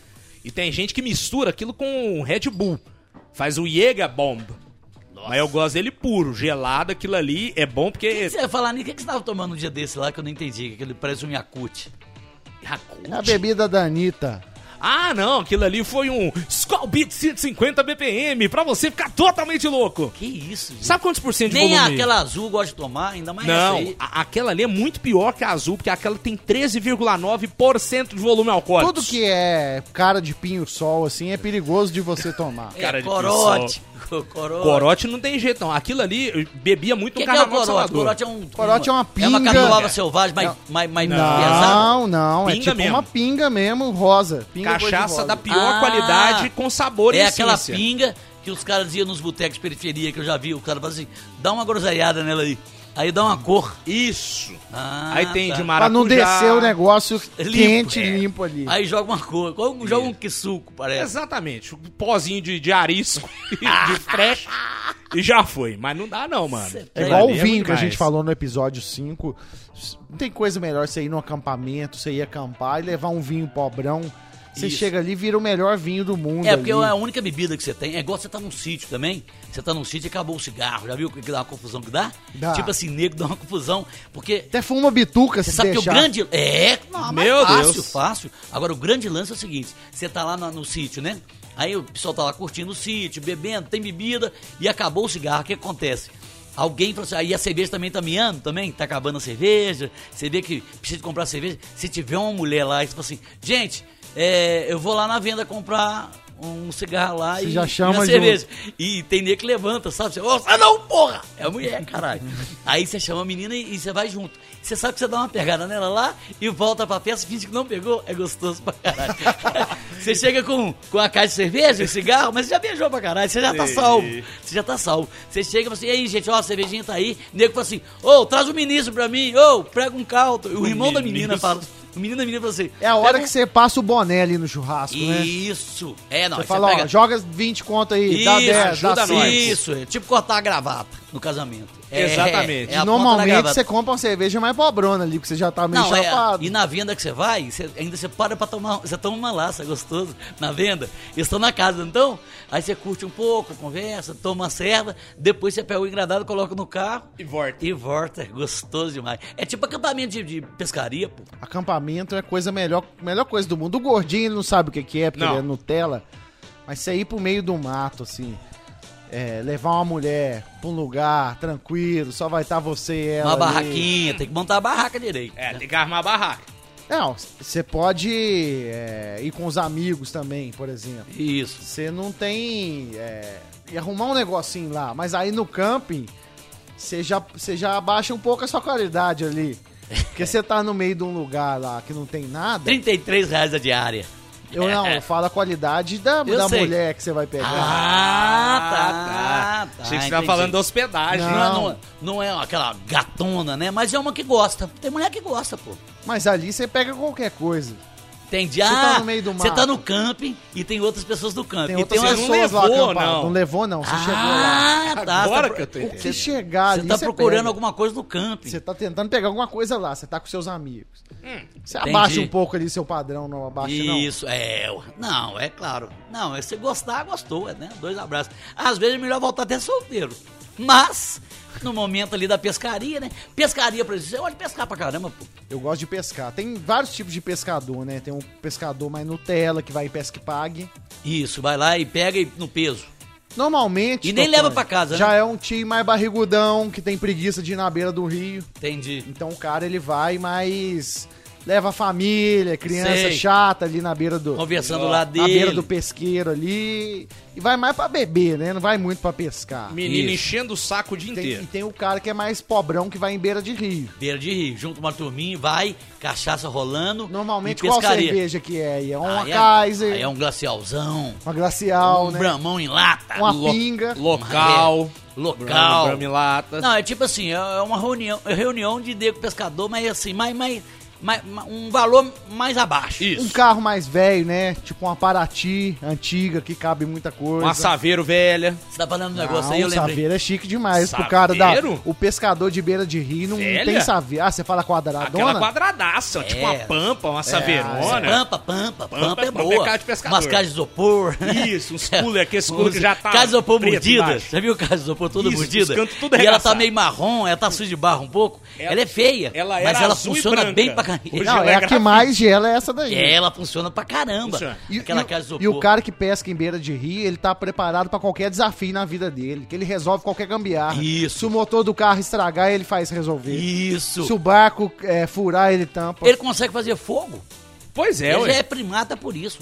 e tem gente que mistura aquilo com o Red Bull. Faz o Jäger Bomb. Mas eu gosto dele puro, gelado, aquilo ali é bom O que, porque... que você ia falar nisso? O que, que você tava tomando um dia desse lá que eu não entendi? Que aquele parece um Yakut. Yakut? É a bebida da Anitta. Ah, não, aquilo ali foi um Skull Beat 150 BPM pra você ficar totalmente louco. Que isso, gente? Sabe quantos por cento de Nem volume? aquela azul gosta de tomar, ainda mais essa Não, aí. a- aquela ali é muito pior que a azul, porque aquela tem 13,9% de volume alcoólico. Tudo que é cara de pinho-sol, assim, é perigoso de você tomar. É cara de corote, Co- Corote. Corote não tem jeito, não. Aquilo ali eu bebia muito que, no que é o carnaval corote? Corote é um. Corote é uma É uma pinga. catuaba selvagem, mais, mais, mais pesada. Não, não, é Pinga tipo mesmo. uma pinga mesmo, rosa. Pinga Cachaça rosa. da pior Ah, qualidade com sabor e É aquela pinga que os caras diziam nos botecos de periferia, que eu já vi. O cara fala assim: dá uma groselhada nela aí. Aí dá uma cor. Isso. Ah, Aí tem tá. de Pra maracujá. não descer o negócio Limpo, quente, é. limpo ali. Aí joga uma cor. Joga um quisuco, parece. Exatamente. Um pozinho de, de arisco, [LAUGHS] [LAUGHS] de fresh. E já foi. Mas não dá não, mano. Cê É igual o vinho que a gente falou no episódio 5. Não tem coisa melhor você ir num acampamento, você ir acampar e levar um vinho pobrão. Você Isso. chega ali e vira o melhor vinho do mundo. É, porque ali. é a única bebida que você tem. É igual você tá num sítio também. Você tá num sítio e acabou o cigarro. Já viu que dá uma confusão que dá? Dá. Tipo assim, negro dá uma confusão. Porque Até fuma bituca Você se sabe deixar. que o grande. É, não, mas Meu fácil, Deus. fácil. Agora, o grande lance é o seguinte: você tá lá no, no sítio, né? Aí o pessoal tá lá curtindo o sítio, bebendo, tem bebida e acabou o cigarro. O que acontece? Alguém falou assim, aí a cerveja também tá miando, também, tá acabando a cerveja. Você vê que precisa de comprar cerveja. Se tiver uma mulher lá e você fala assim, gente, é, eu vou lá na venda comprar um cigarro lá Você e, já chama uma junto. cerveja. E tem nego que levanta, sabe? Você, ah, não, porra! É a mulher, caralho. [LAUGHS] Aí você chama a menina e, e você vai junto. Você sabe que você dá uma pegada nela lá e volta pra festa, finge que não pegou. É gostoso pra caralho. [LAUGHS] você chega com, com a caixa de cerveja, cigarro, mas você já beijou pra caralho. Você já tá salvo. Você já tá salvo. Você chega e fala assim, e aí, gente, ó, a cervejinha tá aí. O nego fala assim, ô, traz o ministro pra mim. Ô, prega um caldo. O, irmão da menina ministro. fala... O menino da menina fala assim... É a hora que você passa o boné ali no churrasco, um- né? Isso. É, não. Você aí fala, pega- ó, joga 20 conto aí, dá Isso, 10, ajuda dá nós. 5. Isso, é tipo cortar a gravata no casamento. É, Exatamente. é da Normalmente você compra uma cerveja mais pobrona ali, porque você já tá meio Não, é, chapado. e na venda que você vai, você- ainda você para pra tomar, você toma uma laça, é gostoso, na venda. Eles estão na casa, então, aí você curte um pouco, conversa, toma uma serva, depois você pega o engradado, coloca no carro E volta. e volta, é gostoso demais. É tipo acampamento de, de pescaria, pô. Acampamento é a coisa melhor, melhor coisa do mundo. O gordinho ele não sabe o que, que é, porque Não. ele é Nutella. Mas você ir pro meio do mato, assim, é, levar uma mulher pra um lugar tranquilo, só vai estar você e ela. Uma ali. barraquinha, tem que montar a barraca direito. É, né? tem que armar a barraca. Não, você pode é, ir com os amigos também, por exemplo. Isso. Você não tem. É, e arrumar um negocinho lá, mas aí no camping, você já, você já abaixa um pouco a sua qualidade ali. [LAUGHS] Porque você tá no meio de um lugar lá que não tem nada. 33 reais a diária. Eu não, eu falo a qualidade da, Eu da sei. mulher que você vai pegar. Ah, tá, tá. Achei que você tava falando da hospedagem. Não. não, não é aquela gatona, né? Mas é uma que gosta. Tem mulher que gosta, pô. Mas ali você pega qualquer coisa. Entendi. Você ah, tá no meio do Você mato. tá no camping e tem outras pessoas do camping. Tem e tem umas não levou, não. Não levou, não. Você chegou lá. Ah, tá. Agora você que eu tá, tô O entendendo. que chegar você tá você procurando pega. alguma coisa no camping. Você tá tentando pegar alguma coisa lá, você tá com seus amigos. você entendi. abaixa um pouco ali seu padrão, não abaixa não. Isso, é. Não, é claro. Não, é se gostar, gostou, é, né? Dois abraços. Às vezes é melhor voltar até solteiro. Mas, no momento ali da pescaria, né? Pescaria, por exemplo, você pode pescar pra caramba, pô. Eu gosto de pescar. Tem vários tipos de pescador, né? Tem um pescador mais Nutella, que vai em pesca e pague. Isso, vai lá e pega e- no peso. Normalmente. E nem leva pra casa, né? Já é um tio mais barrigudão, que tem preguiça de ir na beira do rio. Entendi. Então o cara ele vai mais. Leva a família, criança Sei. chata ali na beira do. Conversando lá Na dele. beira do pesqueiro ali. E vai mais pra beber, né? Não vai muito pra pescar. Menino Isso. enchendo o saco o dia Tem- inteiro. e tem o cara que é mais pobrão que vai em beira de rio. Beira de rio, junto uma turminha, vai, cachaça rolando. Normalmente e qual cerveja que é? aí? É uma Aí Kaiser, Aí é um glacialzão, uma glacial, um né? bramão em lata. Uma Lo- pinga. Local. É, local. Lata. Não, é tipo assim, é uma reunião, é reunião de nego pescador, mas assim, mais, mais, mais- um valor mais abaixo. Isso. Um carro mais velho, né? Tipo uma Paraty antiga que cabe muita coisa. Uma saveiro velha. Você tá falando um negócio não, aí, eu lembrei. saveiro é chique demais. Pro cara da. Saveiro? O pescador de beira de rio não Velha? tem saveiro. Ah, você fala Aquela quadradona? quadradaça, tipo É. uma pampa, uma É, saveirona. Pampa, pampa, pampa, Pampa, é pampa boa. é casa de pescador. Umas caixas de isopor. Isso, uns cooler, [LAUGHS] aqueles cooler que já tá Casa de isopor preto mordida. embaixo. Já viu casa de isopor toda Isso, mordida? os cantos tudo e ela tá meio marrom, ela tá suja de barro um pouco. Ela- Ela, é feia, ela mas ela funciona bem pra caramba. Hoje Não, é é a que mais gela é essa daí. É, ela funciona pra caramba. Funciona. E, Aquela e- isopor. e o cara que pesca em beira de rio, ele tá preparado pra qualquer desafio na vida dele. Que ele resolve qualquer gambiarra. Isso. Se o motor do carro estragar, ele faz resolver. Isso. Se o barco é, furar, ele tampa. Ele consegue fazer fogo. Pois é, ele ué. já é primata por isso.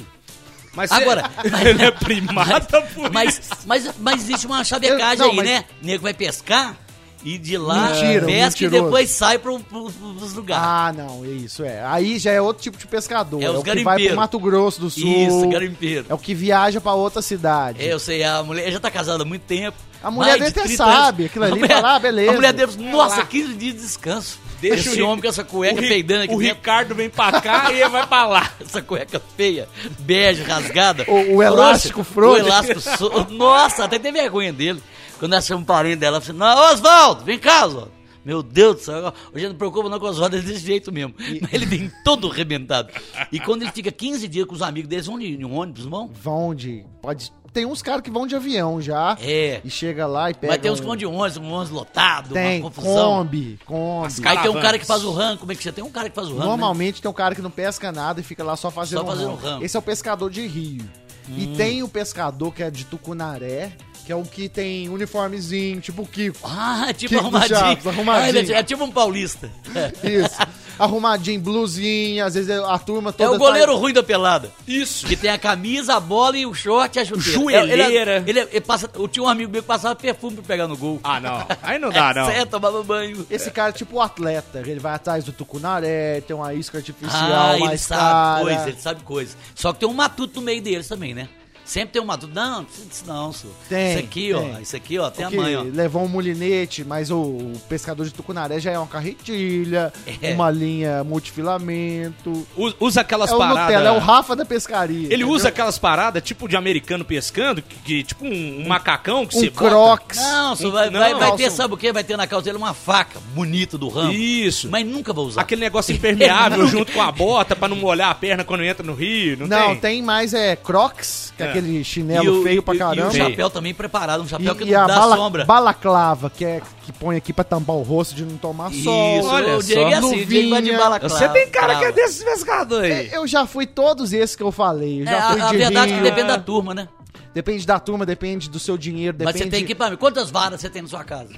Mas Agora, você- [LAUGHS] ele é primata [LAUGHS] por mas, isso. mas, mas existe uma chavecagem Eu- não, aí, mas- né? O nego vai pescar e de lá Mentira, pesca e mentiroso. depois sai pro, pros lugares. Ah, não, é isso, é. Aí já é outro tipo de pescador. É É, os o que vai pro. Mato Grosso do Sul. Isso, garimpeiro. É o que viaja pra outra cidade. É, eu sei, a mulher já tá casada há muito tempo. A mulher dele até 30 anos. sabe, aquilo ali, mulher- fala, ah, beleza. A mulher dele, nossa, lá. 15 dias de descanso. Deixa Esse o homem com essa cueca o peidando aqui O dentro. Ricardo vem pra cá e ele vai pra lá. [LAUGHS] Essa cueca feia, bege, rasgada. O- o elástico frouxo. O elástico so... Nossa, até tem vergonha dele. Quando ela chama um parente dela, ela fala assim, não, Oswaldo, vem cá, Oswaldo. Meu Deus do céu, hoje não preocupa não com as rodas desse jeito mesmo. Mas ele vem todo arrebentado. E quando ele fica 15 dias com os amigos deles, vão de, de um ônibus, vão? Vão de. Pode. Tem uns caras que vão de avião já. É. E chega lá e pega. Mas tem uns que vão de ônibus, um ônibus lotado, Tem, uma confusão. Kombi, Kombi. Aí tem um cara que faz o rango, como é que você tem um cara que faz o rango? né? Normalmente tem um cara que não pesca nada e fica lá só fazendo, Só fazendo um ramo. Esse é o pescador de rio. E Hum. tem o pescador que é de Tucunaré, que é o que tem uniformezinho, tipo o Kiko. Ah, é tipo Kiko arrumadinho. Chaves, arrumadinho. Ah, ele é, é tipo um paulista. É. [LAUGHS] Isso. Arrumadinho, blusinha, às vezes a turma toda. É o goleiro ruim da pelada. Isso. Que tem a camisa, a bola e o short e a chuteira. Joelheira. Ele, ele, ele passa, eu tinha um amigo meu que passava perfume pra pegar no gol. Ah, não. Aí não dá, [LAUGHS] não. É, tomava banho. Esse cara é tipo o atleta, ele vai atrás do Tucunaré, tem uma isca artificial Ah, ele mais sabe cara. coisa, ele sabe coisa. Só que tem um matuto no meio deles também, né? Sempre tem um matuto. Não, não precisa não, senhor. Tem, Isso aqui, ó. tem. Isso aqui, ó, tem Porque a mãe, ó. levou um mulinete, mas o, o pescador de Tucunaré já é uma carretilha, É. uma linha multifilamento. Usa aquelas É paradas. Nutella, é o Rafa da pescaria. Ele entendeu? usa aquelas paradas tipo de americano pescando, que, que- tipo um, um macacão que um você bota. crocs. Não, senhor, vai, Não, vai, vai ter, sabe o quê? Vai ter na calça dele uma faca bonita do ramo. Isso. Mas nunca vou usar. Aquele negócio [LAUGHS] impermeável junto com a bota pra não molhar a perna quando entra no rio. Não, Não, tem? tem mais é Crocs, que é, É. aquele chinelo feio pra E caramba. o chapéu também preparado, um chapéu que E, e não a dá bala- sombra. balaclava, que é que põe aqui pra tampar o rosto de não tomar Isso, sol. olha o Diego é assim, o Diego vai de balaclava. Você tem cara que é crava. desses pescadores aí. É, Eu já fui todos esses que eu falei. Eu É, já a, fui a de verdade é rio, que depende da turma, né? depende da turma, depende do seu dinheiro, Mas depende... você tem equipamento. Quantas varas você tem na sua casa?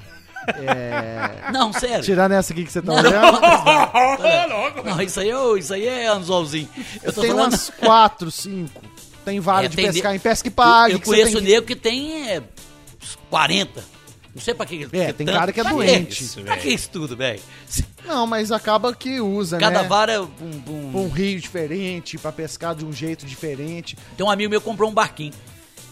É... Não, sério. Tirando essa aqui que você tá Não, olhando, Logo. [LAUGHS] Não, isso aí é, isso aí é anzolzinho. Eu tô tem falando. umas quatro, cinco. Tem vara É, de tem pescar de- em pesca e pague. eu você conheço tem nego que tem é, uns 40. Não sei pra que ele É, tem tanto. cara que é Pra doente. Isso, pra que isso tudo, velho? Não, mas acaba que usa, Cada né? vara é um, um- um rio diferente, pra pescar de um jeito diferente. Tem um amigo meu que comprou um barquinho.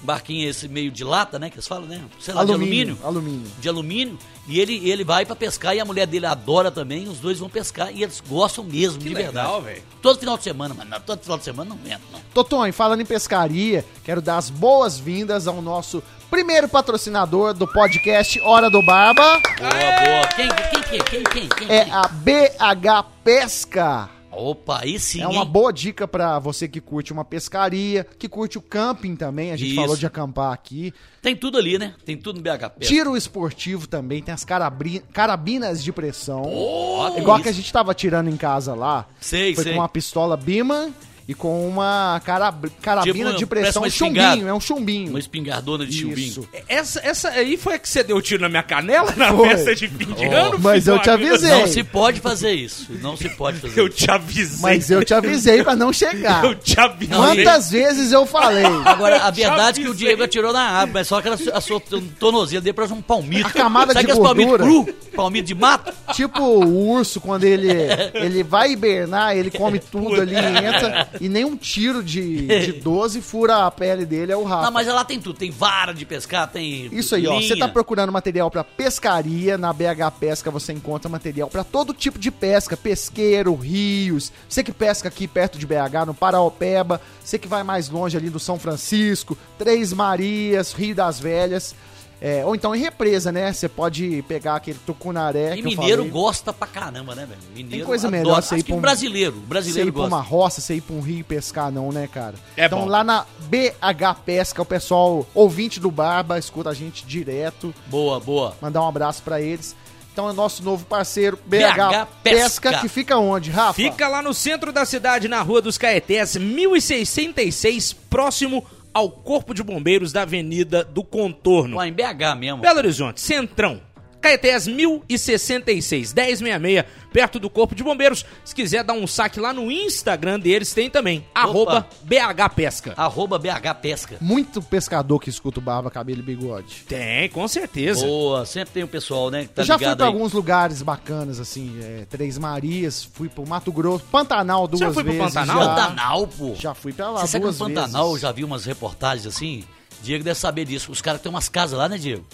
Barquinho esse meio de lata, né? Que eles falam, né? Sei lá, de alumínio. Alumínio. De alumínio. E ele, ele vai pra pescar e a mulher dele adora também. Os dois vão pescar e eles gostam mesmo, de legal, verdade. velho. Todo final de semana, mas não, todo final de semana não entra, não. Totonho, falando em pescaria, quero dar as boas-vindas ao nosso primeiro patrocinador do podcast Hora do Barba. Boa, boa. Quem, quem, quem, quem, quem, quem? É quem? a BH Pesca. Opa, aí sim, É uma hein? boa dica pra você que curte uma pescaria, que curte o camping também. A gente Isso. falou de acampar aqui. Tem tudo ali, né? Tem tudo no BH Pesca. Tiro esportivo também, tem as carabri- carabinas de pressão. Ó, Igual isso. que a gente tava tirando em casa lá. Sei, Foi sei. com uma pistola Bima e com uma carab- carabina Tipo, de pressão. Um chumbinho, é um chumbinho. Uma espingardona de chumbinho. Isso. Essa, essa aí foi a que você deu o tiro na minha canela na Foi. festa de fim de Oh, ano? mas filho eu te avisei. Não se pode fazer isso. Não se pode fazer Eu te avisei. Mas eu te avisei pra não chegar. Eu te avisei. Quantas vezes eu falei? Agora, a verdade é que o. Diego atirou na árvore, mas só que ela, a sua tornozela dele parece um palmito. A camada Sabe de gordura. cru? Palmito de mato? Tipo o urso, quando ele, ele vai hibernar, ele come tudo ali e entra, e nem um tiro de, de 12 fura a pele dele, é o rato. Não, mas lá tem tudo. Tem vara de pescar, tem Isso aí, ó. Você linha. tá procurando material pra pescaria, na BH Pesca você encontra material pra todo tipo de pesca, pesqueiro, rios. Você que pesca aqui perto de BH, no Paraopeba, você que vai mais longe ali do São Francisco, Três Marias, Rio das Velhas. É, ou então em represa, né? Você pode pegar aquele tucunaré. E que eu mineiro falei. gosta pra caramba, né, velho? Mineiro Tem coisa adora. melhor você ir pra um- brasileiro. O Você brasileiro ir pra gosta. uma roça, você ir pra um rio pescar, não, né, cara? É então bom. lá na BH Pesca, o pessoal ouvinte do Barba, escuta a gente direto. Boa, boa. Mandar um abraço pra eles. Então é nosso novo parceiro, BH, BH Pesca, Pesca. que fica onde, Rafa? Fica lá no centro da cidade, na Rua dos Caetés, 1066, próximo ao Corpo de Bombeiros da Avenida do Contorno. Lá em BH mesmo. Belo Horizonte, Centrão. Caetés 1066, 1066, perto do Corpo de Bombeiros. Se quiser dar um saque lá no Instagram deles, tem também, arroba BHPesca. Arroba BH Pesca. Muito pescador que escuta o Barba, Cabelo e Bigode. Tem, com certeza. Boa, sempre tem o pessoal, né? Que tá Eu já fui pra aí. alguns lugares bacanas, assim, é, Três Marias, fui pro Mato Grosso, Pantanal duas Já foi pro vezes. Pantanal? Já, Pantanal, pô. já fui pra lá Você sabe que duas no Pantanal eu vezes. já vi umas reportagens assim? Diego deve saber disso. Os caras têm umas casas lá, né, Diego?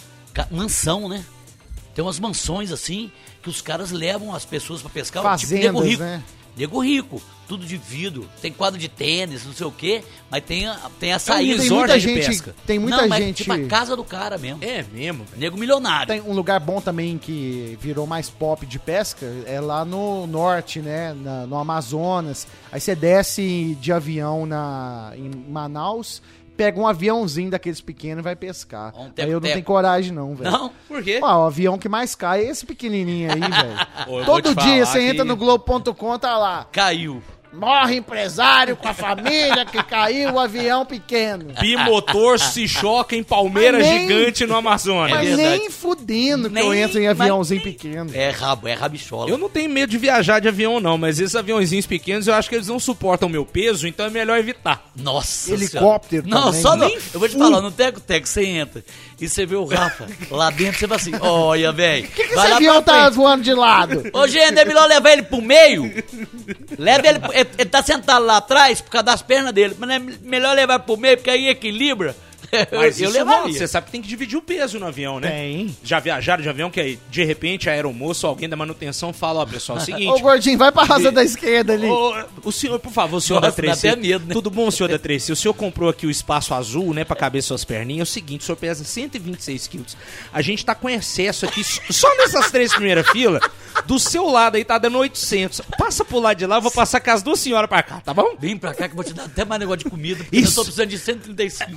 Mansão, né? Tem umas mansões assim que os caras levam as pessoas pra pescar. tipo nego Fazendas, rico. né? Nego rico, tudo de vidro. Tem quadro de tênis, não sei o quê, mas tem tem a um saída. Tem muita de gente, pesca. tem muita não, mas gente... tipo a casa do cara mesmo. É mesmo, velho. Nego milionário. Tem um lugar bom também que virou mais pop de pesca, é lá no norte, né? na- no Amazonas. Aí você desce de avião na, em Manaus, pega um aviãozinho daqueles pequenos e vai pescar. Um Aí eu não tenho coragem, não, velho. Não? Por quê? Ó, o avião que mais cai é esse pequenininho aí, velho. [LAUGHS] Todo dia você que- entra no Globo.com, tá lá. Caiu. Morre empresário com a família que caiu o avião pequeno. Bimotor se choca em palmeira nem- gigante no Amazonas. Mas verdade. nem fudendo que eu Nem- entro em aviãozinho nem- pequeno. É rabo, é rabichola. Eu não tenho medo de viajar de avião, não, mas esses aviãozinhos pequenos eu acho que eles não suportam o meu peso, então é melhor evitar. Nossa Helicóptero Senhora. Não, também. só não. Nem Eu vou te falar, no teco-teco você entra e você vê o Rafa lá dentro, você fala assim, olha, velho. Por que esse avião tá voando de lado? Ô, gente, é melhor levar ele pro meio. Leva ele, pro- ele, tá sentado lá atrás por causa das pernas dele, mas é melhor levar pro meio, porque aí equilibra. [LAUGHS] Mas eu isso levaria. você sabe que tem que dividir o peso no avião, né? Tem. Já viajaram de avião que aí, de repente, a aeromoça ou alguém da manutenção fala, ó, pessoal, é o [LAUGHS] seguinte... Ô, gordinho, vai pra raça da esquerda ali. Ô, o senhor, por favor, senhor Nossa, da Tracy. dá até medo, né? Tudo bom, senhor da [LAUGHS] Tracy? O senhor comprou aqui o espaço azul, né, pra caber suas perninhas. É o seguinte, o senhor pesa 126 quilos. A gente tá com excesso aqui, só nessas três primeiras filas. Do seu lado aí tá dando 800. Passa pro lado de lá, eu vou passar com as duas senhoras pra cá, tá bom? Vem pra cá que eu vou te dar até mais negócio de comida, porque Isso. eu tô precisando de 135.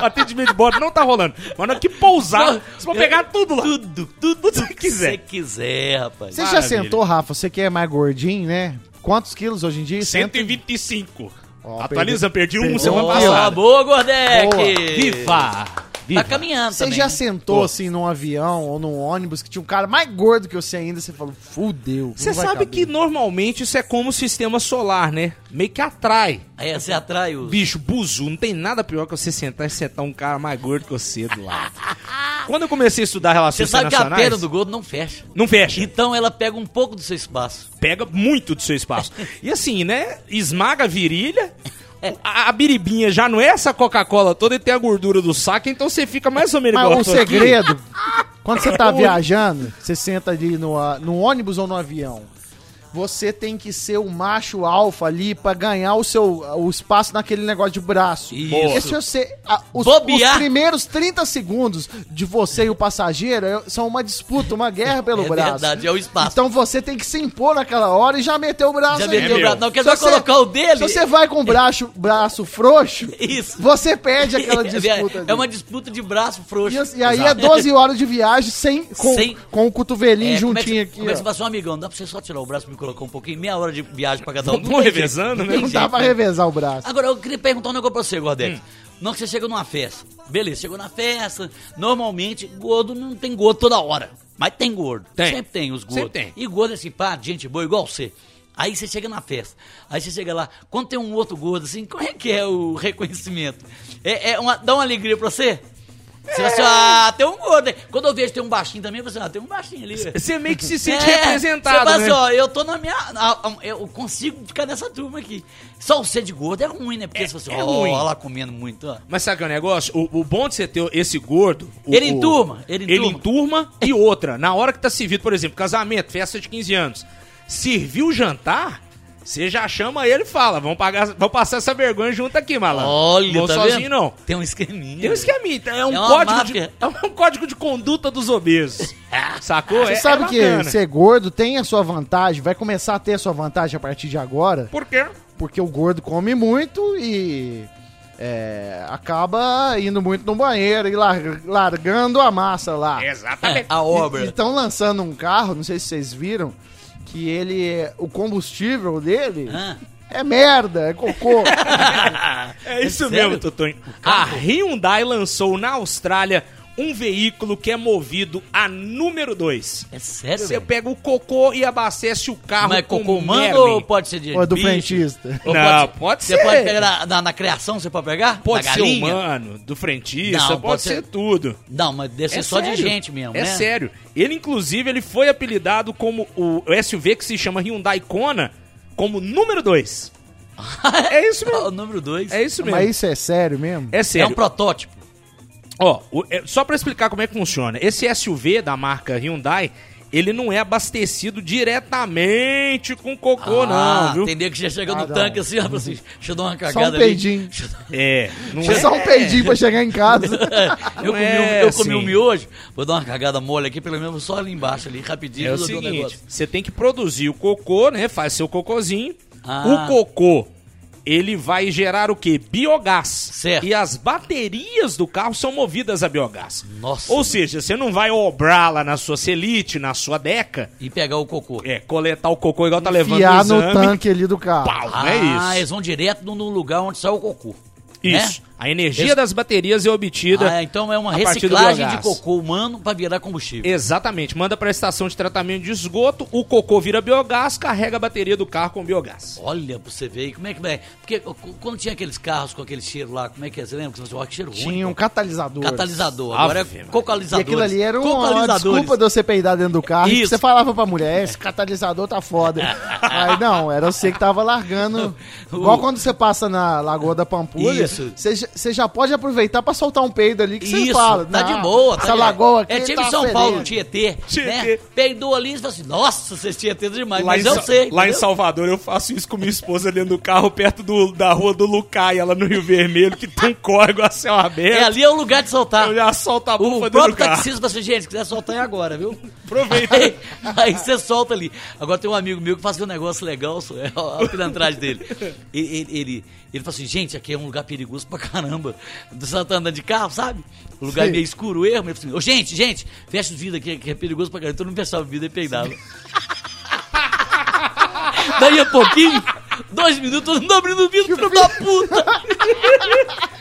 O [LAUGHS] atendimento de bordo não tá rolando. Mas na hora que pousar, você vai pegar tudo lá. Tudo, tudo, que você quiser. você quiser, rapaz. Você já sentou, Rafa? Você que é mais gordinho, né? Quantos quilos hoje em dia? 125. Ó, Atualiza, perdi um perdeu semana um Boa, passada. boa, Gordek! Boa. Viva! Tá caminhando Você também. já né? sentou assim num avião ou num ônibus que tinha um cara mais gordo que você ainda? Você falou, fudeu. Você sabe caber. que normalmente isso é como o sistema solar, né? Meio que atrai. Aí você atrai os... Bicho, buzu, não tem nada pior que você sentar e sentar um cara mais gordo que você do lado. [LAUGHS] Quando eu comecei a estudar Você relações sabe que a perna do gordo não fecha. Não fecha. Então ela pega um pouco do seu espaço. Pega muito do seu espaço. [LAUGHS] E assim, né? Esmaga a virilha. A, a biribinha já não é essa Coca-Cola toda e tem a gordura do saco, então você fica mais ou menos Mas igual o segredo, quando você tá [LAUGHS] Ui. viajando, você senta ali no, no ônibus ou no avião. Você tem que ser o macho alfa ali pra ganhar o seu o espaço naquele negócio de braço. Isso. Porque se você. a- os, os primeiros 30 segundos de você e o passageiro é- são uma disputa, uma guerra pelo é braço. verdade, é o espaço. Então você tem que se impor naquela hora e já meter o braço Já ali. meteu o meu. braço. Não, vai você- colocar o dele. Se você vai com o braço, braço frouxo, [LAUGHS] Isso. você perde aquela [LAUGHS] É, disputa. É ali. uma disputa de braço frouxo. E, e aí é 12 horas de viagem sem, com, Sem- com o cotovelinho É, como é que juntinho aqui. Como é que você ó. assim, amigão, dá pra você só tirar o braço me colocar um pouquinho? Meia hora de viagem pra cada um. [LAUGHS] Não tem revezando, jeito, né? Não dá jeito, pra revezar o braço. Agora, eu queria perguntar um negócio pra você, Gordek. Hum. Não que você chega numa festa. Beleza, chegou na festa. Normalmente, gordo não tem gordo toda hora. Mas tem gordo. Tem. Sempre tem os gordos. Sempre tem. E gordo é simpático, gente boa, igual você. Aí você chega na festa. Aí você chega lá. Quando tem um outro gordo assim, como é que é o [LAUGHS] reconhecimento? É, é uma- dá uma alegria pra você? Você fala assim, ah, tem um gordo. aí. Quando eu vejo tem um baixinho também, eu falo assim, ah, tem um baixinho ali. Você meio que se sente É, representado, Você fala né? assim, ó, eu tô na minha. Eu consigo ficar nessa turma aqui. Só o ser de gordo é ruim, né? Porque É- você fala é assim, ó, ruim. ó lá comendo muito, ó. Mas sabe que é o negócio? O, o bom de você ter esse gordo. o- Ele enturma, ele Ele enturma. enturma e outra. Na hora que tá servido, por exemplo, casamento, festa de 15 anos. Serviu o jantar, você já chama ele e fala: vamos, pagar, vamos passar essa vergonha junto aqui, malandro. Olha, Vou tá sozinho, vendo? não. Tem um esqueminha. Tem um esqueminha, é um, É código de, [LAUGHS] é um código de conduta dos obesos. [LAUGHS] Sacou? Você É- sabe é que ser gordo tem a sua vantagem, vai começar a ter a sua vantagem a partir de agora, Por quê? porque o gordo come muito e é, acaba indo muito no banheiro e lar- largando a massa lá. Exatamente. [LAUGHS] A obra. Estão lançando um carro, não sei se vocês viram, que ele, o combustível dele Ah, é merda, é cocô. [LAUGHS] É isso sério? mesmo, Tutonho. A Hyundai lançou na Austrália um veículo que é movido a número 2. É sério, Você pega o cocô e abastece o carro Mas é com cocô humano ou pode ser de Ou é do bicho? frentista? Ou Não, pode Você ser. pode pegar na, na- na criação, você pode pegar? Pode da ser galinha? humano, do frentista, Não, pode, pode ser, ser- tudo. Não, mas deve ser É só de sério. gente mesmo, É né? sério. Ele, inclusive, ele foi apelidado como o SUV que se chama Hyundai Kona como número 2. É isso o mesmo. número 2. É isso mesmo. [LAUGHS] Mas isso é sério mesmo? É É sério. um protótipo. Ó, é- só pra explicar como é que funciona. Esse SUV da marca Hyundai, ele não é abastecido diretamente com cocô, ah, não, viu? nego que já chega Ah, no não. tanque assim, ó, assim, deixa eu dar uma Só cagada um ali. peidinho. Deixa eu dar- É, não é. só um peidinho pra chegar em casa. [LAUGHS] eu comi, é um, eu comi um miojo, vou dar uma cagada mole aqui, pelo menos só ali embaixo, ali, rapidinho, É o um seguinte, você tem que produzir o cocô, né? Faz seu cocôzinho. Ah. O cocô, ele vai gerar o quê? Biogás. Certo. E as baterias do carro são movidas a biogás. Nossa. Ou seja, você não vai obrar lá na sua Celite, na sua Deca, E pegar o cocô. é, coletar o cocô igual tá levando Enfiar no no exame. tanque ali do carro. Pau, Ah, não é isso. eles vão direto no, no lugar onde sai o cocô. Isso. Né? A energia Esse- das baterias é obtida. Ah, então é uma a reciclagem de cocô humano pra virar combustível. Exatamente. Manda pra estação de tratamento de esgoto, o cocô vira biogás, carrega a bateria do carro com biogás. Olha pra você ver aí, como é que é? Porque quando tinha aqueles carros com aquele cheiro lá, como é que é? Você lembra? Que você falou, "Ó, que cheiro ruim. Tinha um pô." catalisador. Catalisador. Ave Agora é Maria. E cocalizador. aquilo ali era uma, desculpa de você peidar dentro do carro. E Isso. você falava pra mulher, esse catalisador tá foda. [LAUGHS] Aí não, era você que tava largando. [LAUGHS] Igual quando você passa na Lagoa da Pampulha, Isso. você, você já pode aproveitar pra soltar um peido ali que você fala. tá "Não, de boa. Tá Essa lagoa aqui É tipo tá São fedendo." Paulo, Tietê. Tietê. Né? Peidou ali e falou assim, nossa, vocês Tietê demais. Lá, Mas em, eu Sa- sei. lá em entendeu? Salvador eu faço isso com minha esposa dentro do carro, perto do- da rua do Lucaia, lá no Rio Vermelho, que tem um córrego a céu aberto. É, ali é o lugar de soltar. Eu já solto a O bufa dentro do próprio taxista falou assim, gente, se quiser soltar é agora, viu? Aproveita. Aí, aí você solta ali. Agora tem um amigo meu que faz um negócio legal, só- é a pilantragem dele. Ele, ele, ele, ele fala assim, gente, aqui é um lugar perigoso pra caramba. Você tá andando de carro, sabe? O lugar é Sim. meio escuro, erro. Ele falou assim, ô gente, gente, fecha os vidros aqui, que é perigoso pra caramba. Então não fechava o vidro e peidava. [LAUGHS] Daí a pouquinho, dois minutos, não abrindo o vidro, filho da puta. [LAUGHS]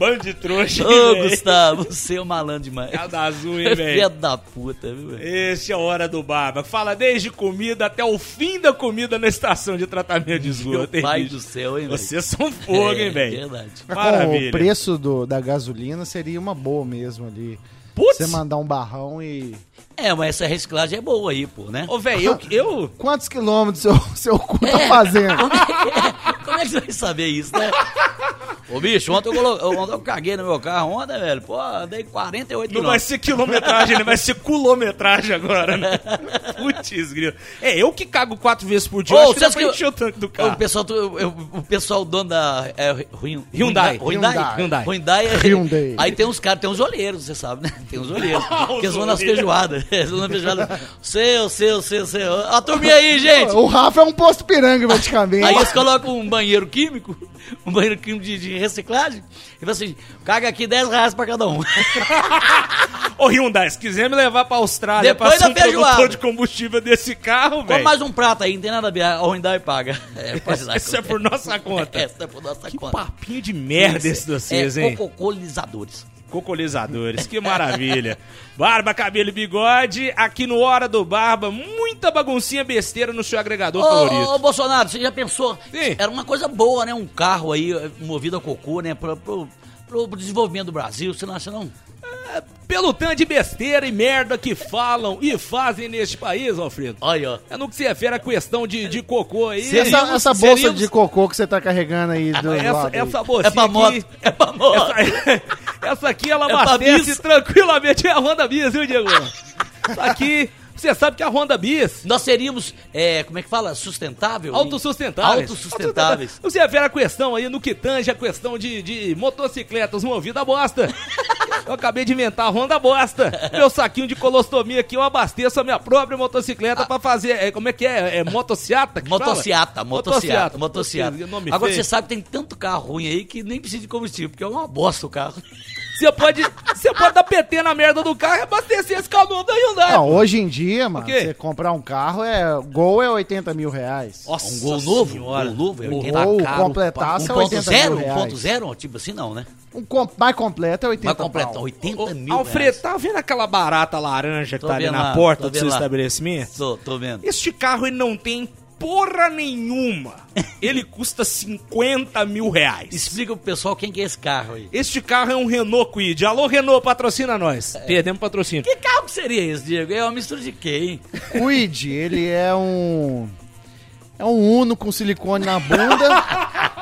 Bando de trouxa, Ô, hein? Gustavo, você é um malandro demais. Cada azul, hein, Filho [LAUGHS] velho? da puta, viu, velho? Esse é a Hora do Barba. Fala desde comida até o fim da comida na estação de tratamento de esgoto. Meu hein, pai do céu, hein, velho? Vocês são fogo, hein, É, velho? verdade. Com o Maravilha. preço do, da gasolina seria uma boa mesmo ali. Putz! Você mandar um barrão e. É, mas essa reciclagem é boa aí, pô, né? Ô, velho, eu, eu... Quantos quilômetros seu, seu cu tá É. fazendo? Como é, que- como é que você vai saber isso, né? Ô, bicho, ontem eu, colo... ontem eu caguei no meu carro, ontem, velho, pô, andei 48 Não vai ser quilometragem, né? Vai ser quilometragem agora, né? [LAUGHS] Putz, grilo. É, eu que cago quatro vezes por dia, Ô, eu acho que encher o tanque do O carro. pessoal, do- eu- o pessoal dono da é, Hyun- Hyundai. Hyundai. Hyundai. Hyundai. é- [LAUGHS] Hyundai. Aí tem uns caras, tem uns olheiros, você sabe, né? Tem uns olheiros. [LAUGHS] que eles vão nas feijoadas. Eles vão nas feijoadas. Seu, seu, seu, seu. A turminha aí, gente. O Rafa é um posto piranga, praticamente. Aí eles colocam um banheiro químico, um banheiro químico de, de reciclagem, e falam assim: caga aqui 10 reais pra cada um. [LAUGHS] Ô, Hyundai, se quiser me levar pra Austrália Depois pra ser um produtor de combustível desse carro, velho, mais um prato aí, não tem nada a ver. A Hyundai paga. É, pode dar. isso é por nossa conta. Essa é por nossa Que conta. papinho de merda esse de vocês, é, hein? Cocolizadores. Cocolizadores, que maravilha. [LAUGHS] Barba, cabelo e bigode, aqui no Hora do Barba, muita baguncinha besteira no seu agregador Ô, favorito. ô, Bolsonaro, você já pensou? Sim. Era uma coisa boa, né? Um carro aí eh, movido a cocô, né? Pro, pro, pro desenvolvimento do Brasil, você não acha, não? Pelo tanto de besteira e merda que falam e fazem neste país, Alfredo. Olha, ó. É no que se refere à questão de, de cocô aí. Seria- Essa, Seríamos- essa bolsa seríamos- de cocô que você tá carregando aí do essa, lado. aí. essa bolsinha É pra moto. aqui, É pra moto. essa, essa aqui ela É abastece tranquilamente a Honda Bis, viu, Diego? Isso aqui, você sabe que a Honda Bis Nós seríamos, é, como é que fala? Sustentável? Autossustentáveis. Autossustentáveis. Você refere a questão aí no que tange a questão de, de motocicletas movidas a bosta. [LAUGHS] Eu acabei de inventar a Honda Bosta. Meu saquinho de colostomia aqui, eu abasteço a minha própria motocicleta pra fazer. é, como é que é? É motociata? Motociata, motociata, motociata. Agora feio. você sabe que tem tanto carro ruim aí que nem precisa de combustível, porque é uma bosta o carro. Você pode, você pode dar PT na merda do carro e abastecer esse caminhão da Hyundai. Não, hoje em dia, mano, você comprar um carro, é Gol é 80 mil reais. Nossa Um gol novo? senhora. Um gol novo? É O 80 Gol caro, completaço é 80 1.0? mil reais. 1.0? Tipo assim, não, né? Um com- mais completo é 80 Mas completa, pau. 80 Ô, mil Alfredo, reais. tá vendo aquela barata laranja que Tô tá ali na lá, porta do seu lá. estabelecimento? Tô, tô vendo. Este carro ele não tem porra nenhuma. [LAUGHS] Ele custa 50 mil reais. Explica pro pessoal quem que é esse carro aí. Este carro é um Renault Kwid. Alô, Renault, patrocina nós. É. Perdemos patrocínio. Que carro que seria esse, Diego? É uma mistura de quê, hein? Quid, ele é um. É um Uno com silicone na bunda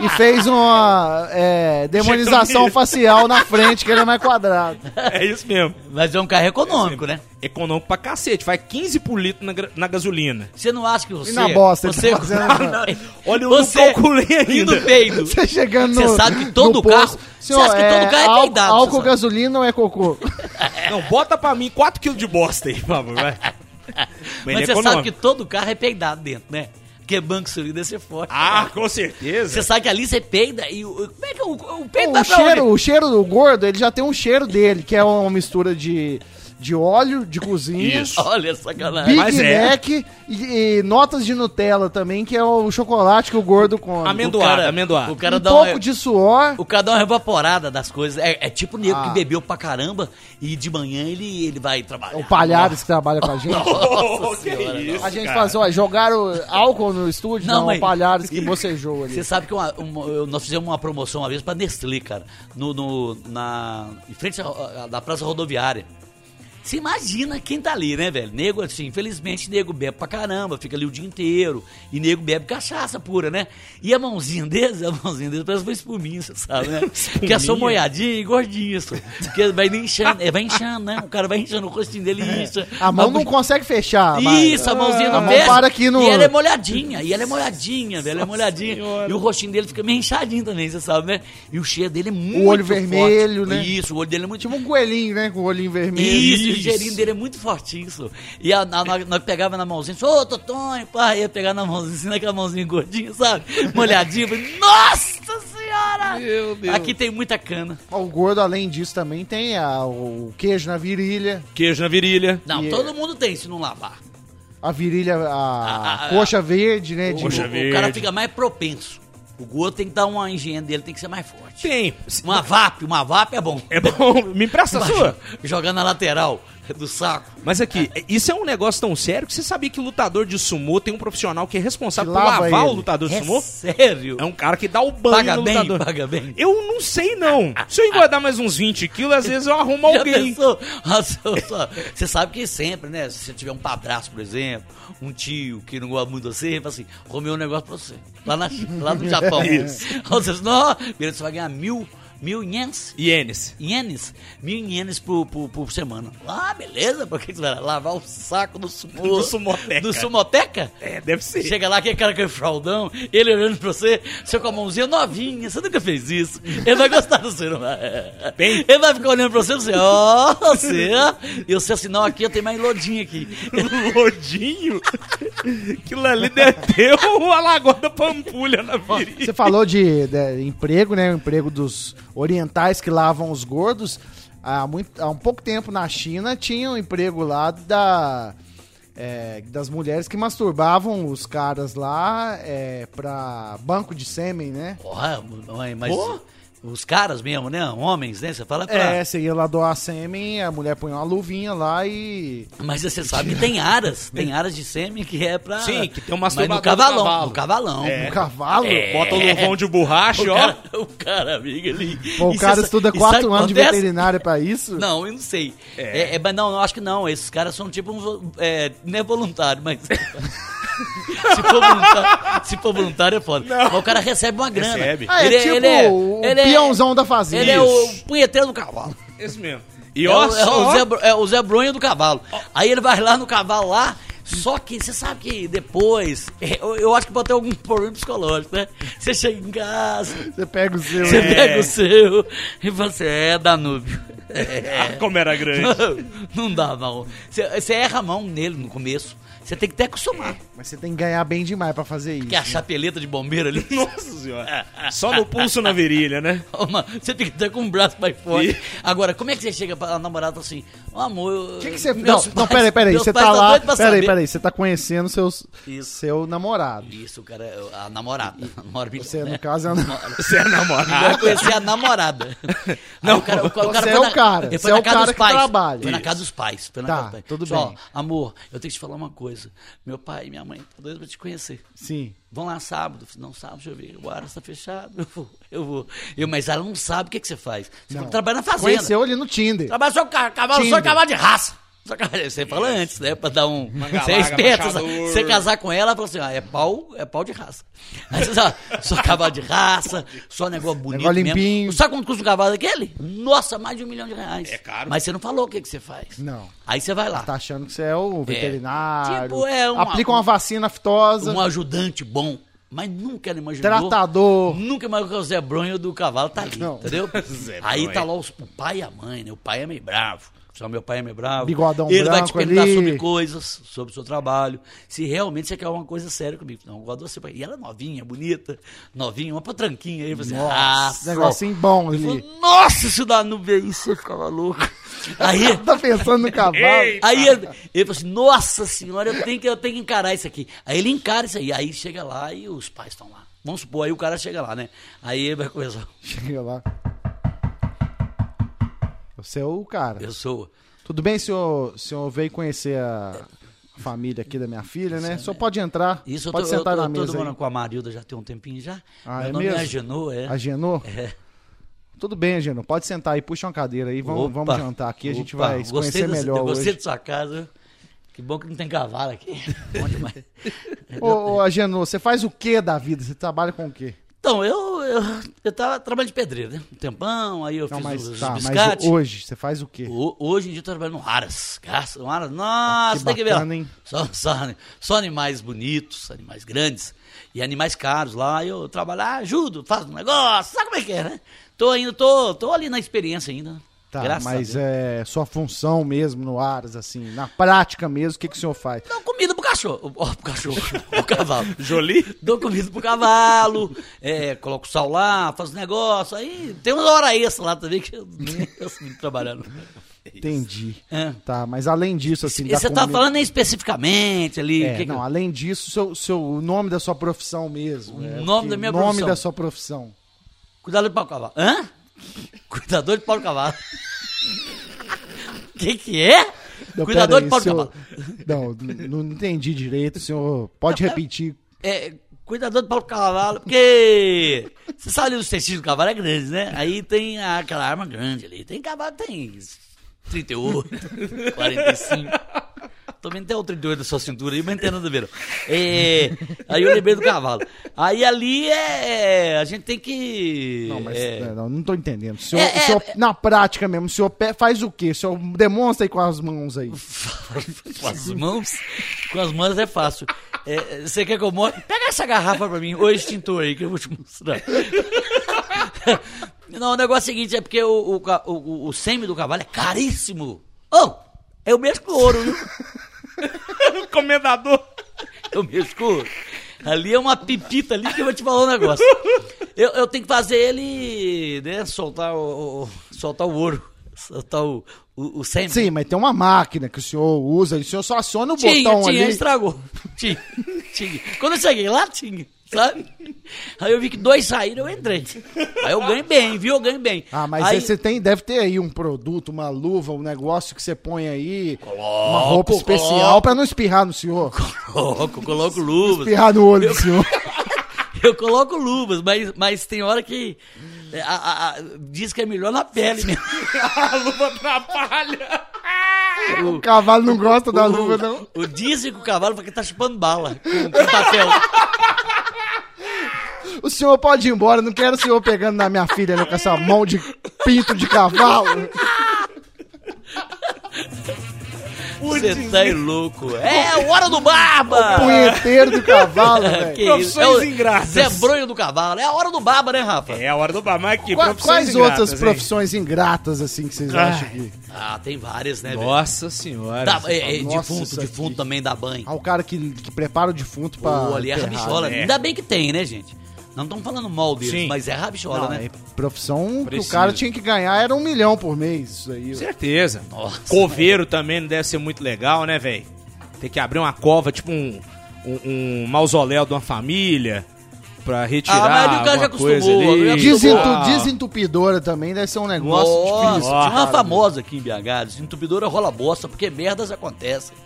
e fez uma é, demonização facial na frente, que ele é mais quadrado. É isso mesmo. Mas é um carro econômico, né? Econômico pra cacete. Faz 15 por litro na, gra- na gasolina. Você não acha que você... E na bosta, você, tá fazendo- [LAUGHS] Olha, eu você, não calculei ainda. Indo peido. Você chegando no. Você sabe que todo no carro- você acha que todo carro é álcool- peidado, você Álcool, sabe. gasolina ou é cocô? [LAUGHS] Não, bota pra mim 4kg de bosta aí, por favor, vai. [LAUGHS] Mas ele é você sabe econômico. que todo carro é peidado dentro, né? Porque banco suíno deve ser forte. Ah, com certeza. Você sabe que ali você peida e o... Como é que o, o peido o, vai pra cheiro, onde? o cheiro do gordo, ele já tem um cheiro dele, que é uma mistura de, de óleo, de cozinha. Isso. [LAUGHS] Olha, sacanagem. Big Mas é. Mac e, e notas de Nutella também, que é o chocolate que o gordo come. Amendoado, O cara-. O cara um dá pouco uma... de suor. O cara dá uma evaporada das coisas. É, é tipo o nego Ah. que bebeu pra caramba e de manhã ele, ele vai trabalhar. O Palhares que trabalha com a gente. [LAUGHS] Nossa [LAUGHS] que senhora, isso, A gente cara. faz, ó, jogaram álcool no estúdio, Não, não, mas- o Palhares que bocejou ali. Você sabe que uma- uma- nós fizemos uma promoção uma vez pra Nestlé, cara, no, no- na, em frente à- à- da praça rodoviária. Você imagina quem tá ali, né, velho? Nego, assim, infelizmente, nego bebe pra caramba, fica ali o dia inteiro. E nego bebe cachaça pura, né? E a mãozinha deles, [LAUGHS] a mãozinha deles parece uma espuminha, você sabe, né? Que é só molhadinha e gordinha, isso. Porque vai inchando, é, vai inchando, né? O cara vai inchando o rostinho dele e incha. A mão não consegue fechar. isso, a mãozinha a não fecha. para aqui no- E ela é molhadinha, e ela é molhadinha, velho, é molhadinha. E o rostinho dele fica meio inchadinho também, você sabe, né? E o cheiro dele é muito olho forte. vermelho, né? Isso, o olho dele é muito Tipo um coelhinho, né? Com o olhinho vermelho. Isso, o Isso. cheirinho dele é muito fortinho, isso. E a, a, nós, nós pegava na mãozinha, ô, Totonho, pá, ia pegar na mãozinha, assim, naquela mãozinha gordinha, sabe? Molhadinha, eu falei, nossa senhora! Meu Deus. Aqui tem muita cana. O gordo, além disso, também tem a- o queijo na virilha. Queijo na virilha. Não, E- todo mundo tem se não lavar. A virilha, a, A- a- coxa verde, né? de- Coxa verde. o cara fica mais propenso. O gordo tem que dar uma higiene dele, tem que ser mais forte. Tem. Uma VAP, uma VAP é bom. É bom. Me empresta a sua. Jogar na lateral do saco. Mas aqui, isso é um negócio tão sério que você sabia que lutador de sumô tem um profissional que é responsável Que por lava lavar o ele. lutador de É sumô? sério? É um cara que dá o banho paga no bem, lutador. paga bem. Eu não sei, não. Se eu engordar mais uns 20 quilos, às vezes eu arrumo Já alguém. Você sabe que sempre, né? Se você tiver um padrasto, por exemplo, um tio que não gosta muito de você, fala assim, comeu um negócio pra você. Lá, na, lá no Japão. [LAUGHS] Isso. Aí você diz, não, beleza, você vai ganhar mil, mil ienes. Ienes. Ienes, mil ienes por, por, por semana. Ah, beleza, por que você vai lavar o saco do sumo, [LAUGHS] Do sumoteca. Do sumoteca? É, deve ser. Chega lá, aquele cara com o fraldão, ele olhando pra você, você com a mãozinha novinha, você nunca fez isso. Ele vai gostar do seu, não vai? Bem- Ele vai ficar olhando pra você e você, ó, você, ó. E você assim, não, aqui eu tenho mais lodinho aqui. [LAUGHS] Lodinho? Aquilo ali deve ter uma lagoa da pampulha na virilha. Você falou de, de emprego, né? O emprego dos orientais que lavam os gordos. Há, muito, há um pouco tempo na China tinha um emprego lá da, é, das mulheres que masturbavam os caras lá é, pra banco de sêmen, né? Porra, mãe, mas Pô. Os caras mesmo, né? Homens, né? Você fala pra... É, você ia lá doar sêmen, a mulher põe uma luvinha lá e. Mas você sabe que tem aras, [LAUGHS] tem aras de sêmen que é pra... Sim, que tem um Mas masturbador no cavalão, cavalo. no cavalão. Um cavalo. É. Bota o luvão de borracha, [LAUGHS] O ó. cara, o cara, amigo, ali. Pô, o cara cê sa- estuda quatro anos de veterinária pra isso? [LAUGHS] Não, eu não sei. É. é, mas não, eu acho que não. Esses caras são tipo uns. É, não é voluntário, mas. [LAUGHS] se, for voluntário, se for voluntário é foda. Mas o cara recebe uma grana. Recebe. Ah, é tipo o peãozão da fazenda. Ele é o Isso. punheteiro do cavalo. Esse mesmo. E É ó, o, é, só, o Zé, é o Zé Bronha do cavalo. Aí ele vai lá no cavalo lá, Só que você sabe que depois, é, eu, eu acho que pode ter algum problema psicológico, né? Você chega em casa, Você pega o seu. você É. pega o seu e fala assim, é Danúbio. É. [LAUGHS] Ah, como era grande. [LAUGHS] Não dá, não. Você, você erra a mão nele no começo. Você tem que até acostumar. Mas você tem que ganhar bem demais pra fazer isso. Que é a chapeleta de bombeiro ali. [LAUGHS] Nossa senhora. Só no pulso na virilha, né? [LAUGHS] Ô, mano, você fica até com o braço mais forte. Agora, como é que você chega pra namorada e fala assim, ô amor, eu... O que, que você meus Não, não, peraí, peraí. Você tá lá. Peraí, saber. peraí. Você tá conhecendo seus, Isso. seu namorado. Isso, cara, é a namorada. Namora Você, né? no caso, é um... Você é namorado. Vai conhecer a namorada. [LAUGHS] Não, o cara, o, cara Você foi é o na- cara, você foi é na o casa cara que pais. trabalha. Foi na casa dos pais. Foi na Tá, casa dos pais. tudo Só, bem. amor, eu tenho que te falar uma coisa. Meu pai e minha mãe estão doidos pra te conhecer. Sim. Vão lá sábado. Falei, Não, sábado, deixa eu ver. O ar está fechado. Eu vou. Eu vou. Eu, mas ela não sabe o que, que você faz. Você trabalha na fazenda. Conheceu ali no Tinder. Trabalha só com ca- cavalo, só cavalo de raça. Você fala antes, né? Pra dar um. Manga Você é esperto. Você casar com ela, fala assim: ah, é pau, é pau de raça. [LAUGHS] Aí você sabe, só cavalo de raça, só negócio bonito. Negócio mesmo. limpinho. Sabe quanto custa um cavalo daquele? Nossa, mais de um milhão de reais. É caro. Mas você não falou o que, que você faz. Não. Aí você vai lá. Tá achando que você é o veterinário. Tipo, é uma- Aplica uma vacina aftosa. Um ajudante bom. Mas nunca ela imaginou. Tratador. Nunca imaginou que o Zé Bronho do cavalo tá ali, Não. entendeu? [LAUGHS] Aí tá lá os- o pai e a mãe, né? O pai é meio bravo. Só meu pai é meio bravo. Bigodão Ele vai te perguntar ali. sobre coisas, sobre o seu trabalho. Se realmente você quer uma coisa séria comigo. Não, eu gosto de você. pai. E ela é novinha, bonita, novinha, uma potranquinha aí. Você, ah, Nossa, negocinho bom ali. falou, Nossa, se o Danube ver isso, você ficava louco. Aí, [LAUGHS] Tá pensando no cavalo. Aí ele, ele falou assim, nossa senhora, eu tenho, que, eu tenho que encarar isso aqui. Aí ele encara isso aí, aí chega lá e os pais estão lá. Vamos supor, aí o cara chega lá, né? Aí ele vai começar, Chega lá. Você é o cara. eu sou... Tudo bem, senhor, o senhor veio conhecer a família aqui da minha filha, né? O senhor pode entrar. Isso, eu pode tô, eu sentar tô, na eu tô mesa morando aí. com a Marilda já tem um tempinho já. Ah, Meu é nome mesmo? é Agenor, é. Agenor? É. Tudo bem, Agenor. Pode sentar aí, puxa uma cadeira aí. Vamos, Opa, vamos jantar aqui. A gente opa, vai se conhecer desse- melhor Gostei hoje. da sua casa. Que bom que não tem cavalo aqui. [LAUGHS] Bom demais. Ô, ô, Agenor, você faz o que da vida? Você trabalha com o quê? Então, eu, eu, eu tava trabalhando de pedreiro, né? Um tempão, aí eu Não, fiz mas, os tá, mas biscates. hoje, você faz o quê? Ho- Hoje em dia eu tô trabalhando no Aras. Graças no Aras. Nossa, que tem que ver. bacana, lá. hein? Só, só, só animais bonitos, animais grandes e animais caros lá. Eu trabalho, ah, ajudo, faço um negócio, sabe como é que é, né? Tô ainda, tô, tô ali na experiência ainda. Tá, Graças a mas Deus. é sua função mesmo no Aras, assim, na prática mesmo, o que, que o senhor faz? Dou comida pro cachorro. Ó, pro cachorro, [LAUGHS] pro cavalo. Jolie? Dou comida pro cavalo, é, coloco sal lá, faço negócio. Aí tem uma hora extra lá também que eu nem assim, trabalhando. Entendi. É. Tá, mas além disso, assim. E você tá comida- falando nem especificamente ali. É, que que- não, além disso, seu, seu, o nome da sua profissão mesmo. O é, nome que- da minha nome profissão. da sua profissão. Cuidador de pau cavalo. Hã? [LAUGHS] Cuidador de pau cavalo. O que que é? Não, Cuidador de aí, pau senhor- cavalo. Não, não entendi direito. Senhor pode repetir. É, cuidador de pau cavalo, porque você sabe os testículos do cavalo é grande, né? Aí tem aquela arma grande ali. Tem cavalo tem 38, 45. Tô vendo até o 38 da sua cintura aí, mas não tem nada a ver. não. É, aí eu lembrei do cavalo. Aí ali é. A gente tem que. Não, mas é, é, não, não tô entendendo. Senhor, É, o senhor, é, na prática mesmo, o senhor faz o quê? O senhor demonstra aí com as mãos aí. [LAUGHS] com as mãos. Com as mãos é fácil. É, você quer que eu mostre? Pega essa garrafa pra mim, ou extintor aí, que eu vou te mostrar. [LAUGHS] Não, o negócio é o seguinte, é porque o, o, o, o sêmen do cavalo é caríssimo. Oh, é o mesmo que o ouro, viu? [LAUGHS] Comendador. Eu mexo com ouro. Ali é uma pipita ali que eu vou te falar um negócio. Eu, eu tenho que fazer ele, né, soltar o, o- soltar o ouro. Soltar o, o, o sêmen. Sim, mas tem uma máquina que o senhor usa, o senhor só aciona o Tinha, botão tinha, ali. estragou. Tinha, tinha. Quando eu cheguei lá, tinha, sabe? Aí eu vi que dois saíram, eu entrei. Aí eu ganhei bem, viu? Eu ganhei bem. Ah, mas aí, você tem, deve ter aí um produto, uma luva, um negócio que você põe aí, uma Coloco, roupa especial coloco. pra não espirrar no senhor. Coloco, coloco luvas. Espirrar no olho do [LAUGHS] senhor. Eu coloco luvas, mas, mas tem hora que é, a- a- a- diz que é melhor na pele mesmo. [LAUGHS] A luva atrapalha. O cavalo não gosta da luva, não. O dizem que o cavalo porque tá chupando bala com, com papel. [LAUGHS] O senhor pode ir embora, não quero o senhor pegando na minha filha não, com essa mão de pinto de cavalo. [LAUGHS] Você tá louco. É a hora do barba! Punheteiro do cavalo, [LAUGHS] velho. Profissões? É o ingratas. Zé Bronho do cavalo. É a hora do barba, né, Rafa? É a hora do bar, mas que Qua- profissões Quais ingratas, outras hein? profissões ingratas, assim, que vocês Ai. acham que... Ah, tem várias, né, velho? Nossa senhora. Dá- é, é, nossa, defunto, defunto aqui. também dá banho. Ah, o cara que, que prepara o defunto pra... Pô, ali é enterrar, rabichola. né? Ainda bem que tem, né, gente? Não estamos falando mal deles, Sim. mas é rabichola, Não, né? é profissão que Precisa. o cara tinha que ganhar era um milhão por mês, isso aí. Certeza. Nossa. Coveiro também não deve ser muito legal, né, velho? Tem que abrir uma cova, tipo um, um, um mausoléu de uma família pra retirar. Ah, mas o cara já acostumou, ali. Desentu- Ah. desentupidora também deve ser um negócio Nossa, difícil. tinha uma famosa aqui em BH, desentupidora rola bosta, porque merdas acontecem.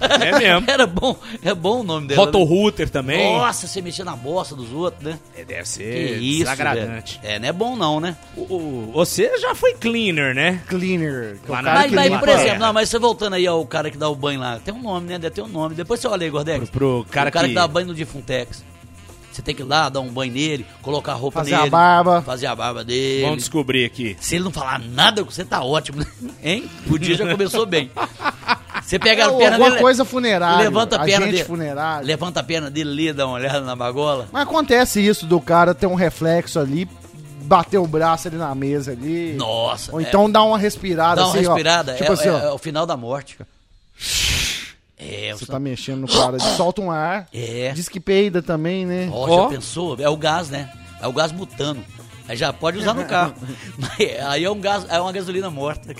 É mesmo. Era bom, é bom o nome dela. né? Rotorrouter também. Nossa, você mexer na bosta dos outros, né? É, deve Que ser isso, desagradante. velho. É, não é bom não, né? O- o- você já foi cleaner, né? Cleaner. é Mas, que mas, limpa- por exemplo, não, mas você voltando aí ao cara que dá o banho lá, tem um nome, né? Deve ter um nome. Depois você olha aí, Gordex. Pro cara o cara que... que- dá banho no Difuntex. Você tem que ir lá, dar um banho nele, colocar a roupa Fazer nele. a barba. Fazer a barba dele. Vamos descobrir aqui. Se ele não falar nada, você tá ótimo, [LAUGHS] hein? O dia já começou bem. Você pega É, a perna alguma dele. coisa funerária. Levanta a perna dele. funerário. Levanta a perna dele ali, dá uma olhada na bagola. Mas acontece isso do cara ter um reflexo ali, bater o braço ali na mesa ali. Nossa. Ou é. então dar uma respirada Dá uma assim, ó. respirada. Tipo é, assim, é- ó. é o final da morte. É, Você tá mexendo no cara, solta um ar. É. Diz que peida também, né? Ó, já pensou? É o gás, né? É o gás butano. Aí já pode usar no carro. [LAUGHS] Mas aí é um gás, é uma gasolina morta.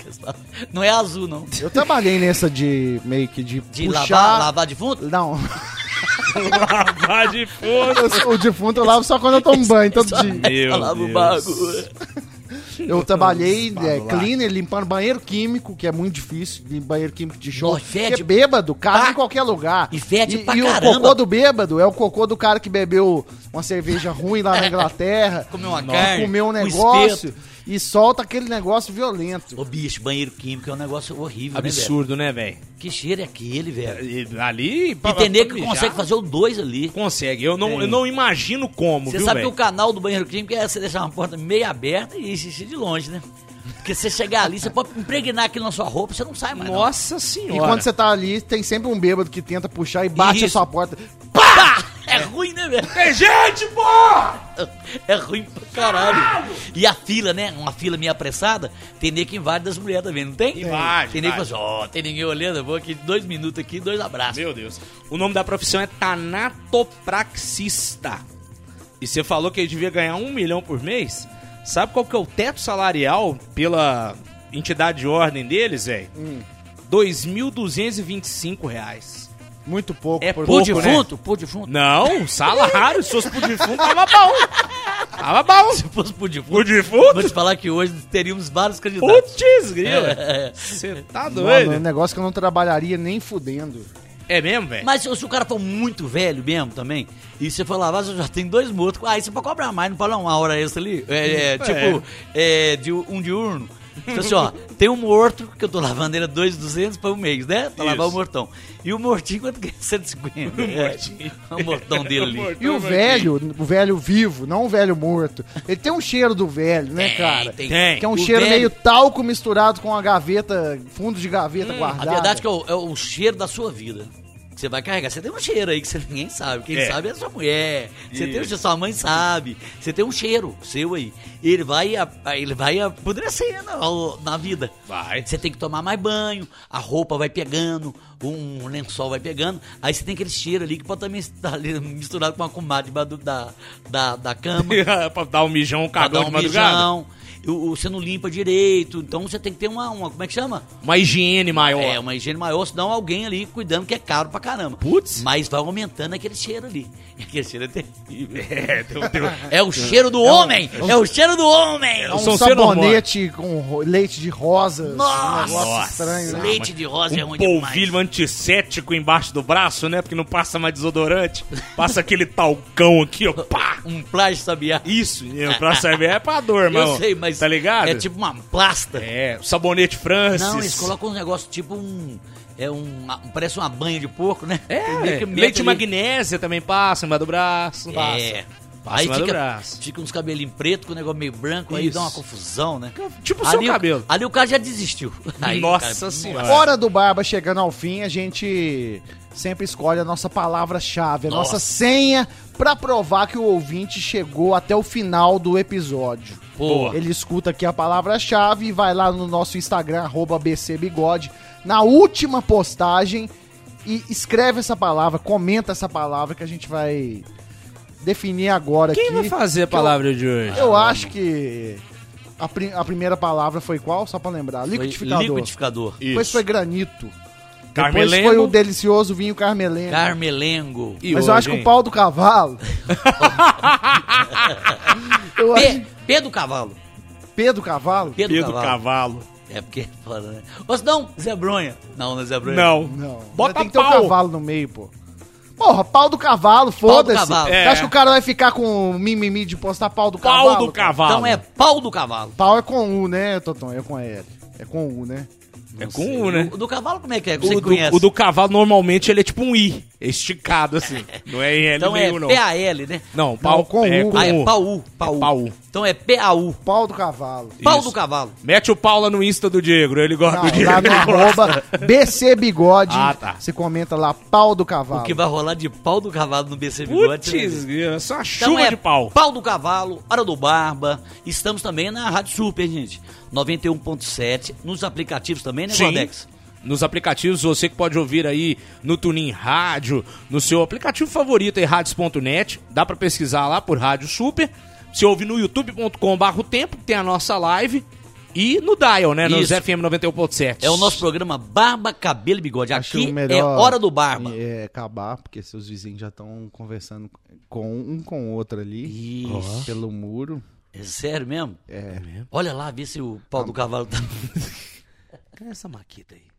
Não é azul, não. Eu trabalhei nessa de meio que de, De puxar... lavar, lavar defunto? Não, [LAUGHS] Lavar de fundo. eu- o defunto eu lavo só quando eu tomo banho, todo dia. Meu Lava o Deus. bagulho. Eu trabalhei é, cleaner, limpando banheiro químico, que é muito difícil, banheiro químico de show. Nossa, fede. Porque bêbado, caga Tá. em qualquer lugar. E fede pra E o caramba. cocô do bêbado é o cocô do cara que bebeu uma cerveja ruim lá na [LAUGHS] Inglaterra. Comeu uma carne, Comeu um um negócio e solta aquele negócio violento. Ô, bicho, banheiro químico é um negócio horrível, Absurdo, né, velho? né? Que cheiro é aquele, velho? E Ali. E tem nego que consegue fazer o dois ali. Consegue. Eu não, Tem. eu não imagino como, Você viu, sabe que velho? o canal do banheiro químico é você deixar uma porta meio aberta e xixi de longe, né? Porque você chegar ali, você pode impregnar aquilo na sua roupa, você não sai mais. não. Nossa senhora. E quando você tá ali, tem sempre um bêbado que tenta puxar e bate Isso. a sua porta. Pá! É ruim, né, velho? Tem gente, pô! [LAUGHS] É ruim pra caralho. E a fila, né? Uma fila meio apressada, tem nego que invade das mulheres também, não tem? Invade, Tem nego que assim, ó, tem ninguém olhando, eu vou aqui dois minutos aqui, dois abraços. Meu Deus. O nome da profissão é tanatopraxista. E você falou que ele devia ganhar um milhão por mês? Sabe qual que é o teto salarial pela entidade de ordem deles, velho? Hum. 2.225 reais. Muito pouco. É por pouco, defunto, por defunto. Não, salário. Se fosse por defunto, tava bom. Tava bom. Se fosse por defunto, Por defunto? vou te falar que hoje teríamos vários candidatos. Putz, grila. É. Você tá Mano, doido? é um negócio que eu não trabalharia nem fudendo. É mesmo, velho? Mas se, se o cara for muito velho mesmo também, e você for lavar, você já tem dois mortos, aí você pode cobrar mais, não pode dar uma hora extra ali. É, é, tipo, é, de, um diurno. Então assim, ó, tem um morto, que eu tô lavando ele a 2,200 para um mês, né? Pra lavar o mortão. E o mortinho, quanto que é? 150. [LAUGHS] É, mortinho. o mortão dele ali. E o velho, o velho vivo, não o velho morto, ele tem um cheiro do velho, né, Tem, cara? tem. Tem. Que é um O cheiro velho- meio talco misturado com a gaveta, fundo de gaveta A guardada. verdade é que é o, é o cheiro da sua vida. Você vai carregar. Você tem um cheiro aí que você [LAUGHS] ninguém sabe. Quem É. sabe é a sua mulher. Você tem o sua mãe sabe. Você tem um cheiro seu aí. Ele vai, ele vai apodrecendo na vida. Vai. Você tem que tomar mais banho, a roupa vai pegando, um lençol vai pegando. Aí você tem aquele cheiro ali que pode também estar misturado com uma comadre da, da, da cama. [LAUGHS] pra dar um mijão, um pra cagão dar de um madrugada. mijão. Você não limpa direito. Então você tem que ter uma, uma como é que chama? Uma higiene maior. É, uma higiene maior, senão alguém ali cuidando que é caro pra caramba. Putz. Mas vai aumentando aquele cheiro ali. [LAUGHS] Aquele cheiro é terrível. [LAUGHS] É. É o cheiro do homem! É o cheiro do homem! É um São sabonete com leite de rosa. Nossa! Um negócio estranho, né? Leite de rosa é Um ruim polvilho demais. antissético embaixo do braço, né? Porque não passa mais desodorante. Passa aquele talcão aqui, ó. Pá! [LAUGHS] Um plástico sabiá. Isso, é, pra saber é pra dor, mano. Eu sei, mas Tá ligado? é tipo uma plasta. É, sabonete Francis. Não, eles colocam um negócio tipo um... É um... Parece uma banha de porco, né? É, leite ali. magnésia também passa embaixo do braço. É. Passa aí fica, braço. fica uns cabelinhos pretos com o negócio meio branco, aí Isso. dá uma confusão, né? Tipo o seu ali, cabelo. Ali o cara já desistiu. Aí, Nossa cara, senhora. Hora do Barba chegando ao fim, a gente sempre escolhe a nossa palavra-chave, a nossa Nossa. senha, pra provar que o ouvinte chegou até o final do episódio. Boa. Ele escuta aqui a palavra-chave e vai lá no nosso Instagram, arroba BCBigode, na última postagem e escreve essa palavra, comenta essa palavra que a gente vai definir agora Quem aqui. vai fazer a que eu- palavra de hoje? Eu acho que a, pri- a primeira palavra foi qual? Só pra lembrar. Foi Liquidificador. Liquidificador. Depois foi granito. Depois Carmelengo. foi o delicioso vinho carmelengo. Carmelengo. E Mas eu hoje, acho que hein? o pau do cavalo. [LAUGHS] eu acho P, P do cavalo. P do cavalo? P do Pedro cavalo. Cavalo. É porque é foda, né? Ou se não, Zé Bronha. Não, não é Zé Bronha. Não. Não. Bota tem que ter um pau. cavalo no meio, pô. Porra, pau do cavalo, foda-se. cavalo. Você É. acha que o cara vai ficar com mimimi de postar pau do cavalo? Pau do cavalo. Então é pau do cavalo. Pau é com U, né, Toton? É com L. É com U, né? É com um, né? O do cavalo como é que é? Que Você O que conhece. do, o do cavalo, normalmente, ele é tipo um I. É esticado, assim. Não é em L Então é não. P-A-L, né? Não, pau com é U. com Ah, é U. pau-u. Pau-u. É pau-u. Então é P-A-U. Pau do cavalo. Pau Isso. do cavalo. Mete o pau lá no Insta do Diego, ele gosta Não, do Diego. lá no [LAUGHS] arroba BC Bigode. Ah, tá. Você comenta lá, pau do cavalo. O que vai rolar de pau do cavalo no BC Bigode. Putz, é só uma Então chuva é de pau. Pau do Cavalo, Hora do Barba. Estamos também na Rádio Super, gente. 91.7. Nos aplicativos também, né, Sim. Valdex? Nos aplicativos, você que pode ouvir aí no Tunin Rádio, no seu aplicativo favorito aí, radios.net, dá pra pesquisar lá por Rádio Super. Você ouve no youtube.com.br o tempo, que tem a nossa live. E no Dial, né? Nos Isso. FM 91.7. É o nosso programa Barba, Cabelo e Bigode. Acho Aqui é Hora do Barba. É acabar, porque seus vizinhos já estão conversando com um com o outro ali. Isso. Pelo muro. É sério mesmo? É. Olha lá, vê se o pau do cavalo tá. [LAUGHS] Cadê essa maquita aí?